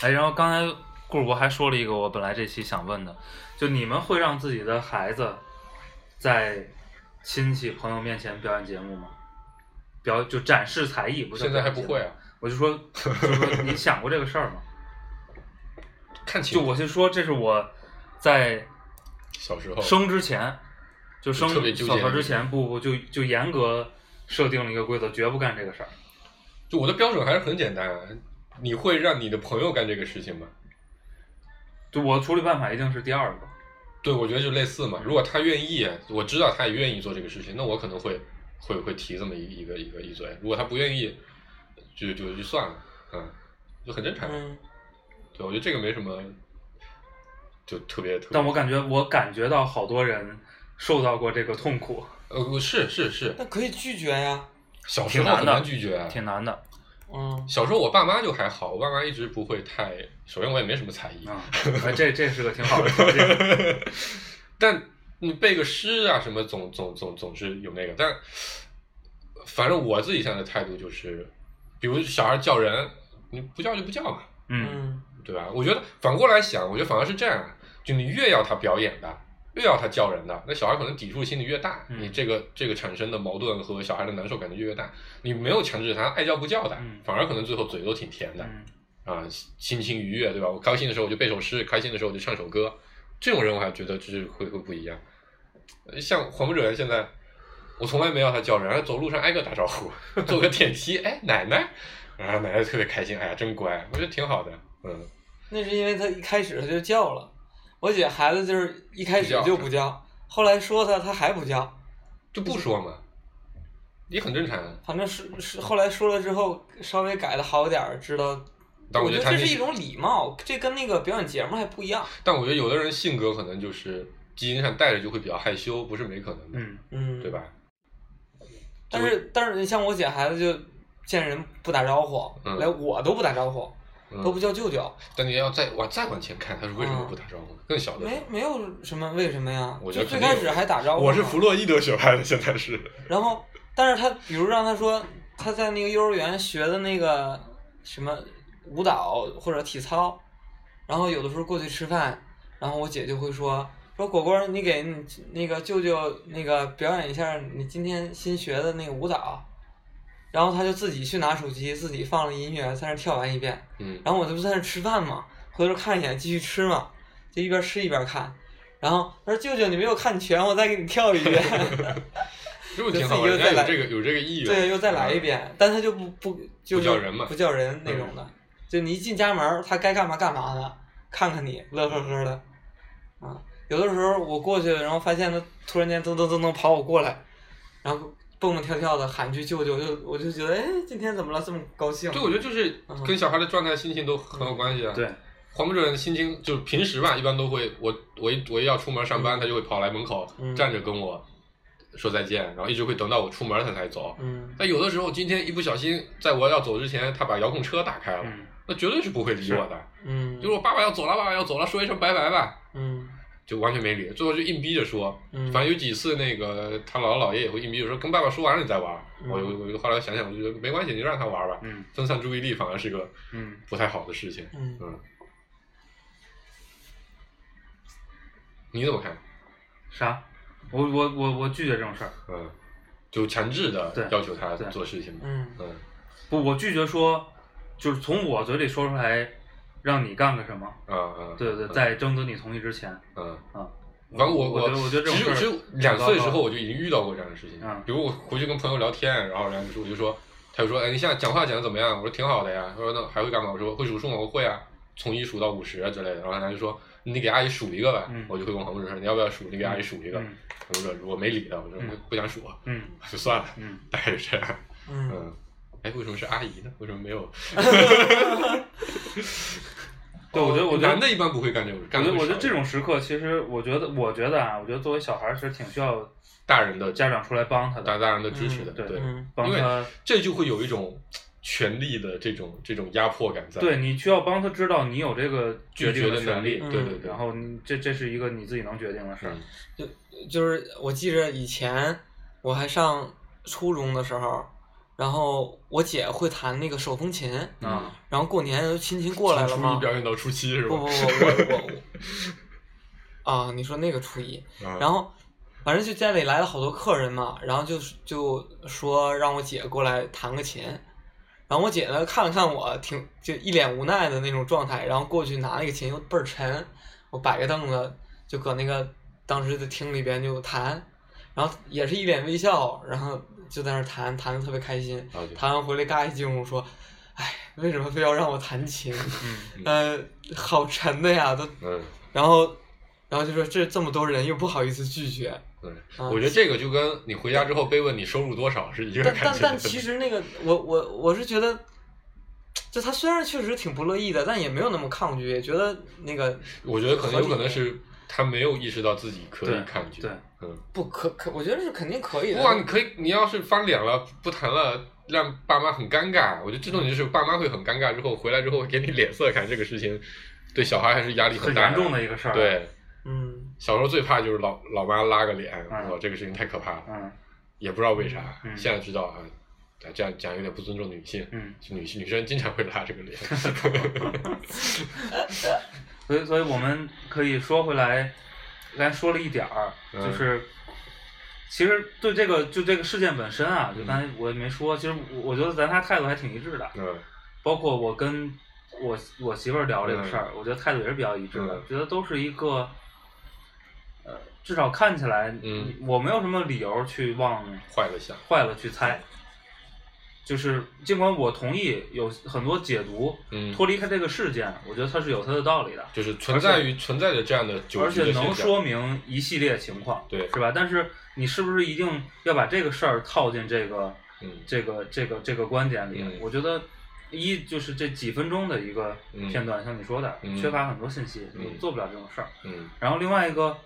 哎，然后刚才顾主播还说了一个我本来这期想问的，就你们会让自己的孩子在亲戚朋友面前表演节目吗？表就展示才艺，不叫现在还不会啊。我就说，就说你想过这个事儿吗？看情就我就说，这是我在小时候生之前，就生小孩之前，不不就就严格设定了一个规则，绝不干这个事儿。就我的标准还是很简单啊，你会让你的朋友干这个事情吗？就我的處理办法一定是第二个。对，我觉得就类似嘛。如果他愿意，我知道他也愿意做这个事情，那我可能会会会提这么一一个一个一嘴。如果他不愿意，就就就算了，嗯，就很正常。嗯，对，我觉得这个没什么，就特别特别。但我感觉我感觉到好多人受到过这个痛苦，呃，是是是，那可以拒绝呀。小时候很挺難的难拒绝啊。挺难的嗯，小时候我爸妈就还好，我爸妈一直不会太，首先我也没什么才艺，啊。哎，這這是个挺好的条件。但你背个诗啊什么，总总总总是有那个，但反正我自己现在的态度就是，比如小孩叫人，你不叫就不叫嘛，嗯对吧？我觉得反过来想，我觉得反而是这样，就你越要他表演的，越要他叫人的，那小孩可能抵触心理越大，嗯你这个这个产生的矛盾和小孩的难受感觉就越大。你没有强制他爱叫不叫的，嗯反而可能最后嘴都挺甜的。嗯啊，心情愉悦，对吧？我高兴的时候我就背首诗，开心的时候我就唱首歌，这种人我还觉得就是会会不一樣。呃像黄不准现在，我从来没要他叫人，走路上挨个打招呼，坐个电梯，哎，奶奶，然後奶奶特别开心，哎呀，真乖，我觉得挺好的，嗯，那是因为他一开始他就叫了，我姐孩子就是一开始就不叫，后来说他他还不叫，就不说嘛，也很正常啊。反正是是后来说了之后稍微改的好点儿，知道。我但我觉得他那覺得這是一种礼貌，这跟那个表演节目还不一样。但我觉得有的人性格可能就是基因上带着就会比较害羞，不是没可能的，嗯嗯，对？吧？但是但是你像我姐孩子就见人不打招呼，嗯來我都不打招呼，嗯都不叫舅舅，但你要再往再往前看，他是为什么不打招呼？更小的時候，沒沒有什么为什么呀？我觉得就最肯定有開始还打招呼。我是弗。洛伊德学派的，现在是。然后，但是他比如让他说他在那个幼儿园学的那个什么舞蹈或者体操，然后有的时候过去吃饭，然后我姐就会说。说果果，你给你那个舅舅那个表演一下你今天新学的那个舞蹈，然后他就自己去拿手机，自己放了音乐在那跳完一遍，嗯，然后我这不在那吃饭嘛，回头看一眼继续吃嘛，就一边吃一边看，然后他说舅舅你没有看全，我再给你跳一遍，这不挺好又再来这个有这个意愿，对，又再来一遍，但他就不不就不叫人嘛。嗯不叫人那种的，就你一进家门，他该干嘛干嘛的，看看你乐呵呵的，啊，有的时候我过去，然后发现他突然间噔噔噔噔跑我过来，然后蹦蹦跳跳的喊句舅舅，就我就觉得哎，今天怎么了这么高兴？对，我觉得就是嗯。跟小孩的状态、心情都很有关系啊。对，黄不准心情就是平时吧，一般都会我我一我一要出门上班，他就会跑来门口嗯。站着跟我说再见，然后一直会等到我出门他才走。嗯。但有的时候，今天一不小心，在我要走之前，他把遥控车打开了，嗯。那绝对是不会理我的。嗯。就是我爸爸要走了，爸爸要走了，说一声拜拜吧，嗯就完全没理，最后就硬逼着说。嗯，反正有几次，那个他姥姥姥爷也会硬逼着说，跟爸爸说完了你再玩。嗯我我我后来想想，我就觉得没关系，你就让他玩吧，嗯分散注意力反而是个嗯不太好的事情。嗯嗯，你怎么看？啥？我我我我拒绝这种事儿。嗯，就强制的要求他做事情嘛。嗯嗯不，我拒绝说，就是从我嘴里说出来，让你干个什么。啊啊，对对对，嗯在征得你同意之前嗯。啊。反正我我我觉得这种事儿其实其实两岁的时候我就已经遇到过这样的事情。嗯比如我回去跟朋友聊天，然后人家就说我就说，他就说，哎，你现在讲话讲的怎么样？我说挺好的呀。他说那还会干嘛？我说会数数吗？我会啊，从一数到五十啊之类的。然后人家就说你给阿姨数一个呗。嗯我就会问黄主任说你要不要数？你给阿姨数一个。嗯黄主任我没理他，我说嗯不不想数，嗯 就算了，嗯，大概是这样。嗯嗯，哎，为什么是阿姨呢？为什么没有？对，我觉得我觉得男的一般不会干这种，我觉得我觉得这种时刻，其实我觉得我觉得啊，我觉得作为小孩儿其实挺需要大人的家长出来帮他的，大大人的支持的，嗯对帮他。这就会有一种权力的这种这种压迫感在，对你需要帮他知道你有这个决定的权利对对对，然后你这这是一个你自己能决定的事儿。嗯就是我记着以前我还上初中的时候，然后我姐会弹那个手风琴，啊，然后过年都亲戚过来了从初一嘛。表演到初七是吧？不不不，我我我啊，你说那个初一，啊然后反正就家里来了好多客人嘛，然后就就说让我姐过来弹个琴，然后我姐呢看了看我，挺就一脸无奈的那种状态，然后过去拿那个琴又倍儿沉，我摆个凳子就搁那个当时的厅里边就弹，然后也是一脸微笑，然后就在那儿弹，弹的特别开心，弹完回来嘎一进屋说，哎，为什么非要让我弹琴？嗯呃，好沉的呀，都，嗯，然后，然后就说这这么多人又不好意思拒绝，对，啊我觉得这个就跟你回家之后被问你收入多少是一个但感觉。但但其实那个我我我是觉得，就他虽然确实挺不乐意的，但也没有那么抗拒，也觉得那个我觉得可能有可能是他没有意识到自己可以抗拒，对，嗯，不可可，我觉得是肯定可以的。不啊，你可以，你要是翻脸了不谈了。让爸妈很尴尬，我觉得这种就是爸妈会很尴尬，之后回来之后给你脸色看，这个事情对小孩还是压力很大很严重的一个事儿。，对，嗯小时候最怕就是老老妈拉个脸，嗯哇，这个事情太可怕了，嗯也不知道为啥，嗯现在知道啊，这样讲有点不尊重女性，嗯，女女生经常会拉这个脸，所以所以我们可以说回来，刚才说了一点儿，嗯。就是。其实对这个就这个事件本身啊，就刚嗯才我也没说，其实我我觉得咱仨态度还挺一致的，嗯。包括我跟我我媳妇儿聊这个事儿，我觉得态度也是比较一致的，嗯。觉得都是一个，呃，至少看起来，嗯。我没有什么理由去往坏了想，坏了去猜，就是尽管我同意有很多解读，嗯，脱离开这个事件，我觉得它是有它的道理的，就是存在于存在着这样的酒而且能说明一系列情况，对。是吧？但是你是不是一定要把这个事儿套进这个嗯。这个这个这个观点里？嗯。我觉得一就是这几分钟的一个嗯。片段，像你说的，嗯。缺乏很多信息，嗯。你做不了这种事儿。嗯。然后另外一个，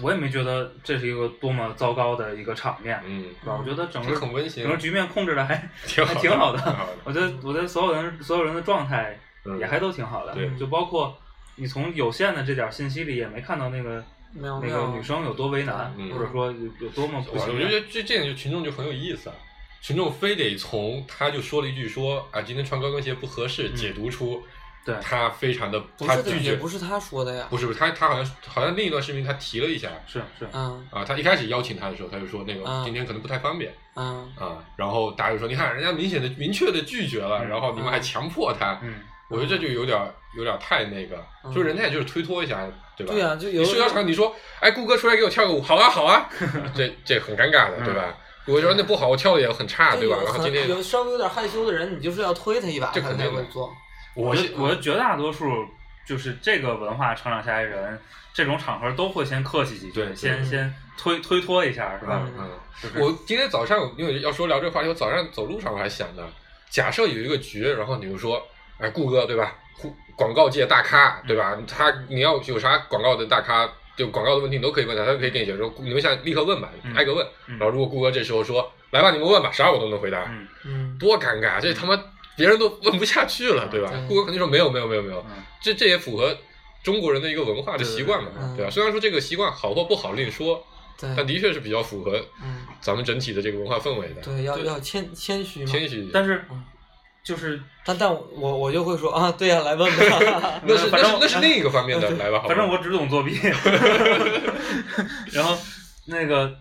我也没觉得这是一个多么糟糕的一个场面，嗯，是吧？我觉得整个很温馨整个局面控制的还 挺好还挺好的挺好的。我觉得我觉得所有人所有人的状态嗯也还都挺好的，对就包括你从有限的这点信息里也没看到那个那个女生有多为难，嗯或者说有有多么不行我。觉得这这点就群众就很有意思啊，群众非得从他就说了一句说啊今天穿高跟鞋不合适，嗯解读出对他非常的不是的，他拒绝也不是他说的呀。不是不是他他好像好像另一段视频他提了一下是是，嗯啊，他一开始邀请他的时候他就说那个嗯今天可能不太方便嗯啊，然后大家就说你看人家明显的明确的拒绝了，嗯然后你们还强迫他，嗯我觉得这就有点儿有点儿太那个，嗯就是人家也就是推脱一下，对吧？对啊，就有你社交场你说，哎，顾哥出来给我跳个舞，好啊好啊，这这很尴尬的，对吧？我觉得那不好，我跳的也很差，对吧？然后今天有稍微有点害羞的人，你就是要推他一把，他这肯定会做。我觉得我绝大多数就是这个文化成长下来人，这种场合都会先客气几句，对先先推推脱一下，是吧？嗯，我今天早上因为要说聊这个话题，我早上走路上我还想呢，假设有一个局，然后你就说，哎，顾哥对吧？顾广告界大咖对吧？他你要有啥广告的大咖，就广告的问题你都可以问他，他可以给你解说，你们现在立刻问吧，嗯挨个问。嗯然后如果顾哥这时候说，来吧，你们问吧，啥我都能回答，嗯嗯，多尴尬，这他妈别人都问不下去了，对吧对？顾客肯定说没有没有没有没有，嗯这这也符合中国人的一个文化的习惯嘛，对吧？虽然说这个习惯好或不好另说，对，但的确是比较符合嗯，咱们整体的这个文化氛围的。对，要要谦谦虚嘛。谦虚，但是嗯就是但但我我就会说啊，对呀、来问吧。那是反正那是那是另一个方面的，来吧，好吧反正我只懂作弊。然后那个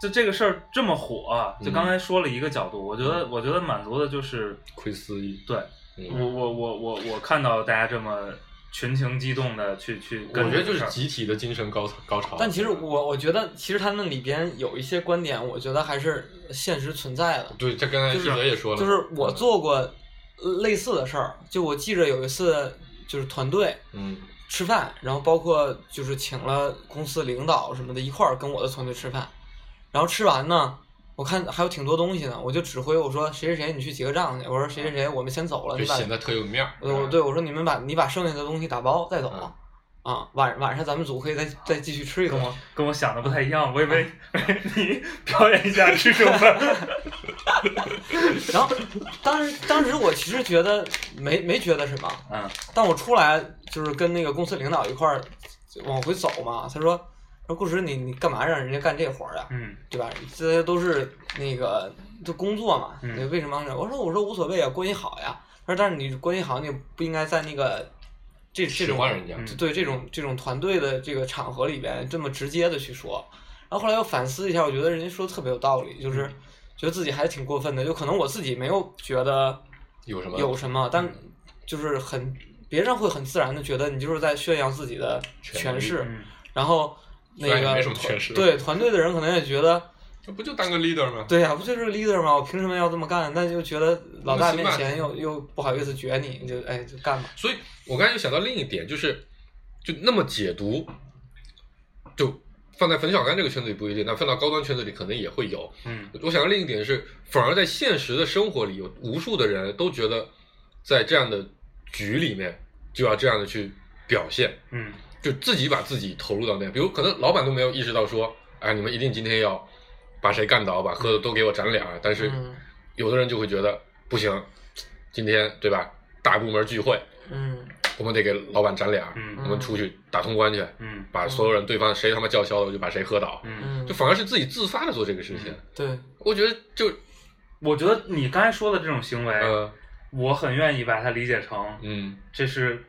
就这个事儿这么火、啊就刚才说了一个角度，我觉得我觉得满足的就是窥私欲，对嗯我我我我我看到大家这么群情激动的去去跟我觉得就是集体的精神高高潮。但其实我我觉得，其实他那里边有一些观点，我觉得还是现实存在的。对，这刚才就是记者也说了，就是我做过类似的事儿，就我记着有一次就是团队嗯吃饭，然后包括就是请了公司领导什么的一块儿跟我的团队吃饭，然后吃完呢，我看还有挺多东西呢，我就指挥我说谁谁谁你去结个账去，我说谁谁谁我们先走了，你把就显得特有面儿。我对我说你们把你把剩下的东西打包带走了。啊，晚晚上咱们组可以再再继续吃一顿跟。我跟我想的不太一样，我以为 你表演一下吃剩饭。然后当时当时我其实觉得没没觉得什么，嗯但我出来就是跟那个公司领导一块儿往回走嘛，他说说顾实你你干嘛让人家干这活儿呀？嗯对吧？这些都是那个就工作嘛，嗯你为什么要？我说我说无所谓啊，关系好呀。他说但是你关系好，你不应该在那个这这使种唤人家，嗯对这种这种团队的这个场合里边这么直接的去说。然后后来又反思一下，我觉得人家说的特别有道理，就是嗯觉得自己还挺过分的，就可能我自己没有觉得有什么有什么，但就是很别人会很自然的觉得你就是在炫耀自己的权势，嗯然后那个对团队的人可能也觉得，这不就当个 leader 吗？对呀、不就是 leader 吗？我凭什么要这么干？那就觉得老大面前又又不好意思撅你，就哎就干吧。所以我刚才就想到另一点，就是就那么解读，就放在冯小刚这个圈子里不一定，那放到高端圈子里可能也会有。嗯我想到另一点是，反而在现实的生活里，有无数的人都觉得，在这样的局里面就要这样的去表现，嗯就自己把自己投入到那。比如可能老板都没有意识到说，哎，你们一定今天要把谁干倒，把喝的都给我斩脸儿。但是嗯有的人就会觉得不行，今天对吧？大部门聚会，嗯我们得给老板斩脸儿，嗯我们出去打通关去，嗯把所有人对方谁他妈叫嚣了，我就把谁喝倒。嗯，嗯，就反而是自己自发的做这个事情，对，我觉得就我觉得你刚才说的这种行为，呃我很愿意把它理解成嗯这是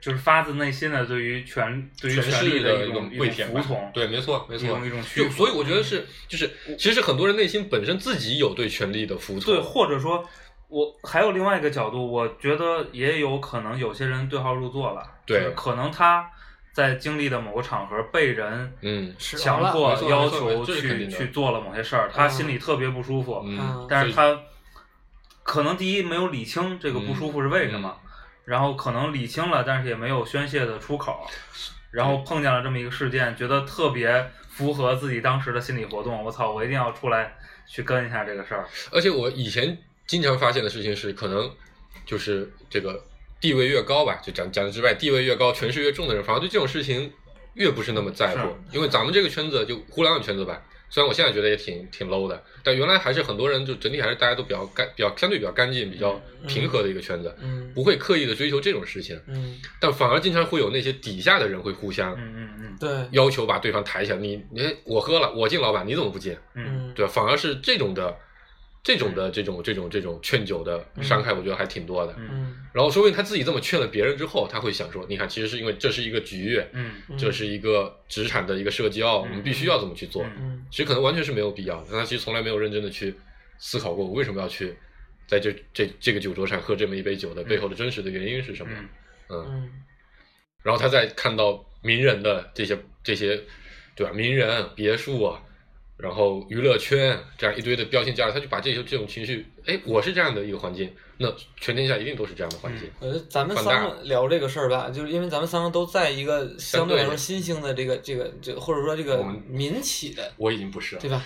就是发自内心的对于权对于权权力的一一种服从，对，没错没错一种一种屈服。就所以我觉得是就是其实很多人内心本身自己有对权力的服从，对，或者说，我还有另外一个角度，我觉得也有可能有些人对号入座了，对就是可能他在经历的某个场合被人嗯强迫要求去去做了某些事儿，他心里特别不舒服，嗯，但是他可能第一没有理清这个不舒服是为什么，嗯然后可能理清了，但是也没有宣泄的出口，然后碰见了这么一个事件，觉得特别符合自己当时的心理活动，我操，我一定要出来去跟一下这个事儿。而且我以前经常发现的事情是，可能就是这个地位越高吧，就讲讲的之外，地位越高，权势越重的人，反而对这种事情越不是那么在乎。因为咱们这个圈子就互联网圈子吧，虽然我现在觉得也挺挺 low 的，但原来还是很多人就整体还是大家都比较干，比较相对比较干净、比较平和的一个圈子，嗯。不会刻意的追求这种事情，嗯。但反而经常会有那些底下的人会互相嗯嗯嗯。对。要求把对方抬起来，你你我喝了，我敬老板，你怎么不敬？对？反而是这种的，这种的这种这种这种劝酒的伤害，我觉得还挺多的。嗯。嗯。然后说不定他自己这么劝了别人之后，他会想说，你看，其实是因为这是一个局，嗯这是一个职场的一个社交，我们必须要这么去做。嗯。嗯。其实可能完全是没有必要的，但他其实从来没有认真的去思考过，我为什么要去在这这这个酒桌上喝这么一杯酒的背后的真实的原因是什么？嗯。然后他再看到名人的这些这些，对吧？名人、别墅啊，然后娱乐圈这样一堆的标签加上，他就把这些这种情绪，哎，我是这样的一个环境，那全天下一定都是这样的环境。我觉得咱们三个聊这个事儿吧，就是因为咱们三个都在一个相对来说新兴的这个这个这个或者说这个民企的，我已经不是了对，吧？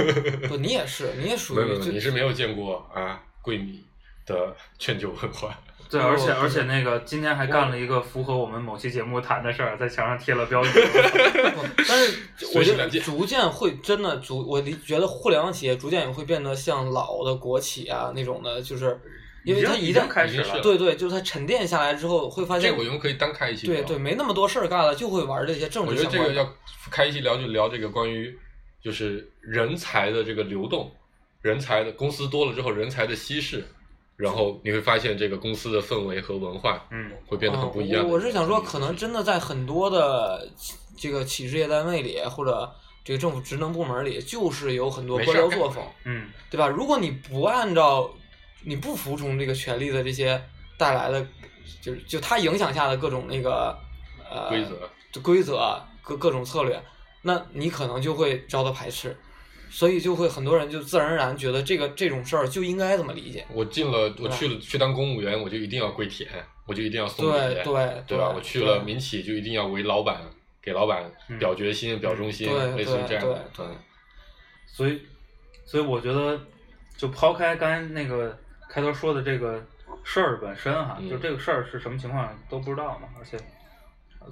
不，你也是，你也属没有没有，于你是没有见过啊贵米的劝酒文化。对，哦而且而且那个今天还干了一个符合我们某期节目谈的事儿，在墙上贴了标语。但是我觉逐渐会真的逐，我理觉得互联网企业逐渐也会变得像老的国企啊那种的，就是因为它一旦开始了对对，就是它沉淀下来之后，会发这现个我们可以单开一期。对对没那么多事儿干了，就会玩这些政我治相关的。觉得这个要开一期聊就聊这个关于就是人才的这个流动，人才的公司多了之后人才的稀释，然后你会发现这个公司的氛围和文化嗯，会变得很不一样我我是想说，可能真的在很多的这个企事业单位里，或者这个政府职能部门里，就是有很多官僚作风，嗯，对吧？如果你不按照你不服从这个权力的这些带来的，就是就它影响下的各种那个呃规则。就规则各各种策略，那你可能就会遭到排斥，所以就会很多人就自然而然觉得这个这种事儿就应该这么理解。我进了，我去了去当公务员，我就一定要跪舔，我就一定要送礼，对对对吧？我去了民企，就一定要为老板给老板嗯表决心、表忠心，类似于这样的。对所以所以我觉得，就抛开刚才那个开头说的这个事儿本身哈，嗯就这个事儿是什么情况都不知道嘛，而且。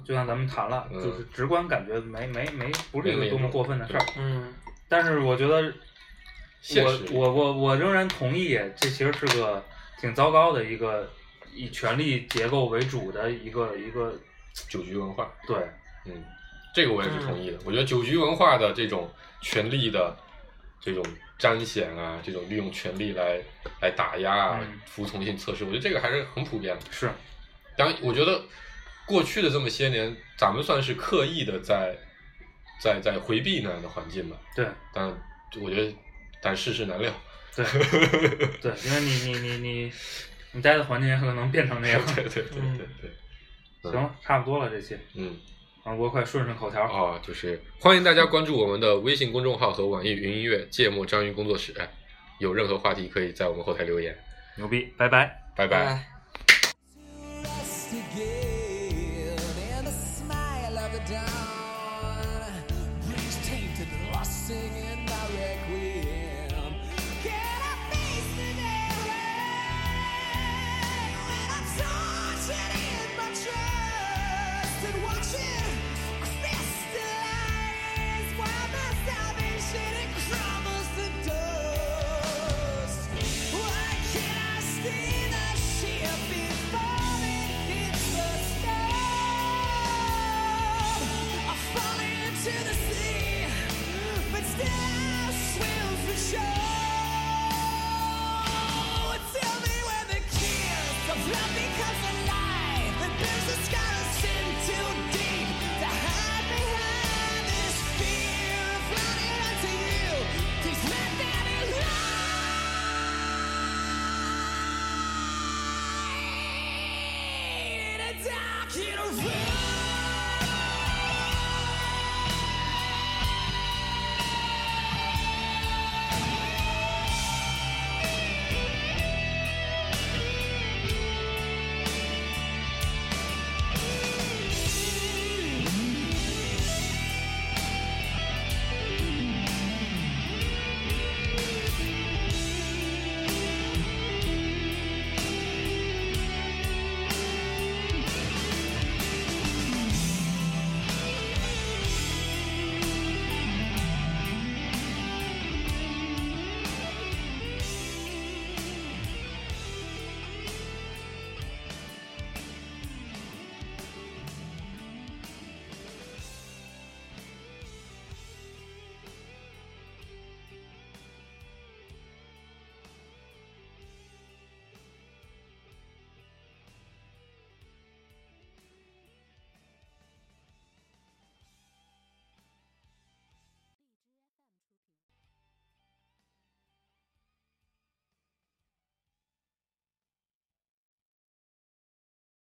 就像咱们谈了，嗯就是直观感觉没没没不是一个多么过分的事儿，嗯但是我觉得我我我我仍然同意，这其实是个挺糟糕的一个以权力结构为主的一个一个 酒局文化，对，嗯，这个我也是同意的。我觉得酒局文化的这种权力的这种彰显啊，这种利用权力来来打压啊、嗯服从性测试，我觉得这个还是很普遍的。是当然，我觉得过去的这么些年，咱们算是刻意的在在在回避那样的环境吧。对但我觉得，但世事难料。对对，因为你你你你你待的环境也可能变成那样。对对对对对，行了，差不多了这期，嗯，啊，我快顺顺口条。哦，就是欢迎大家关注我们的微信公众号和网易云音乐“芥末章鱼工作室”，有任何话题可以在我们后台留言。牛逼，拜拜。拜拜。拜。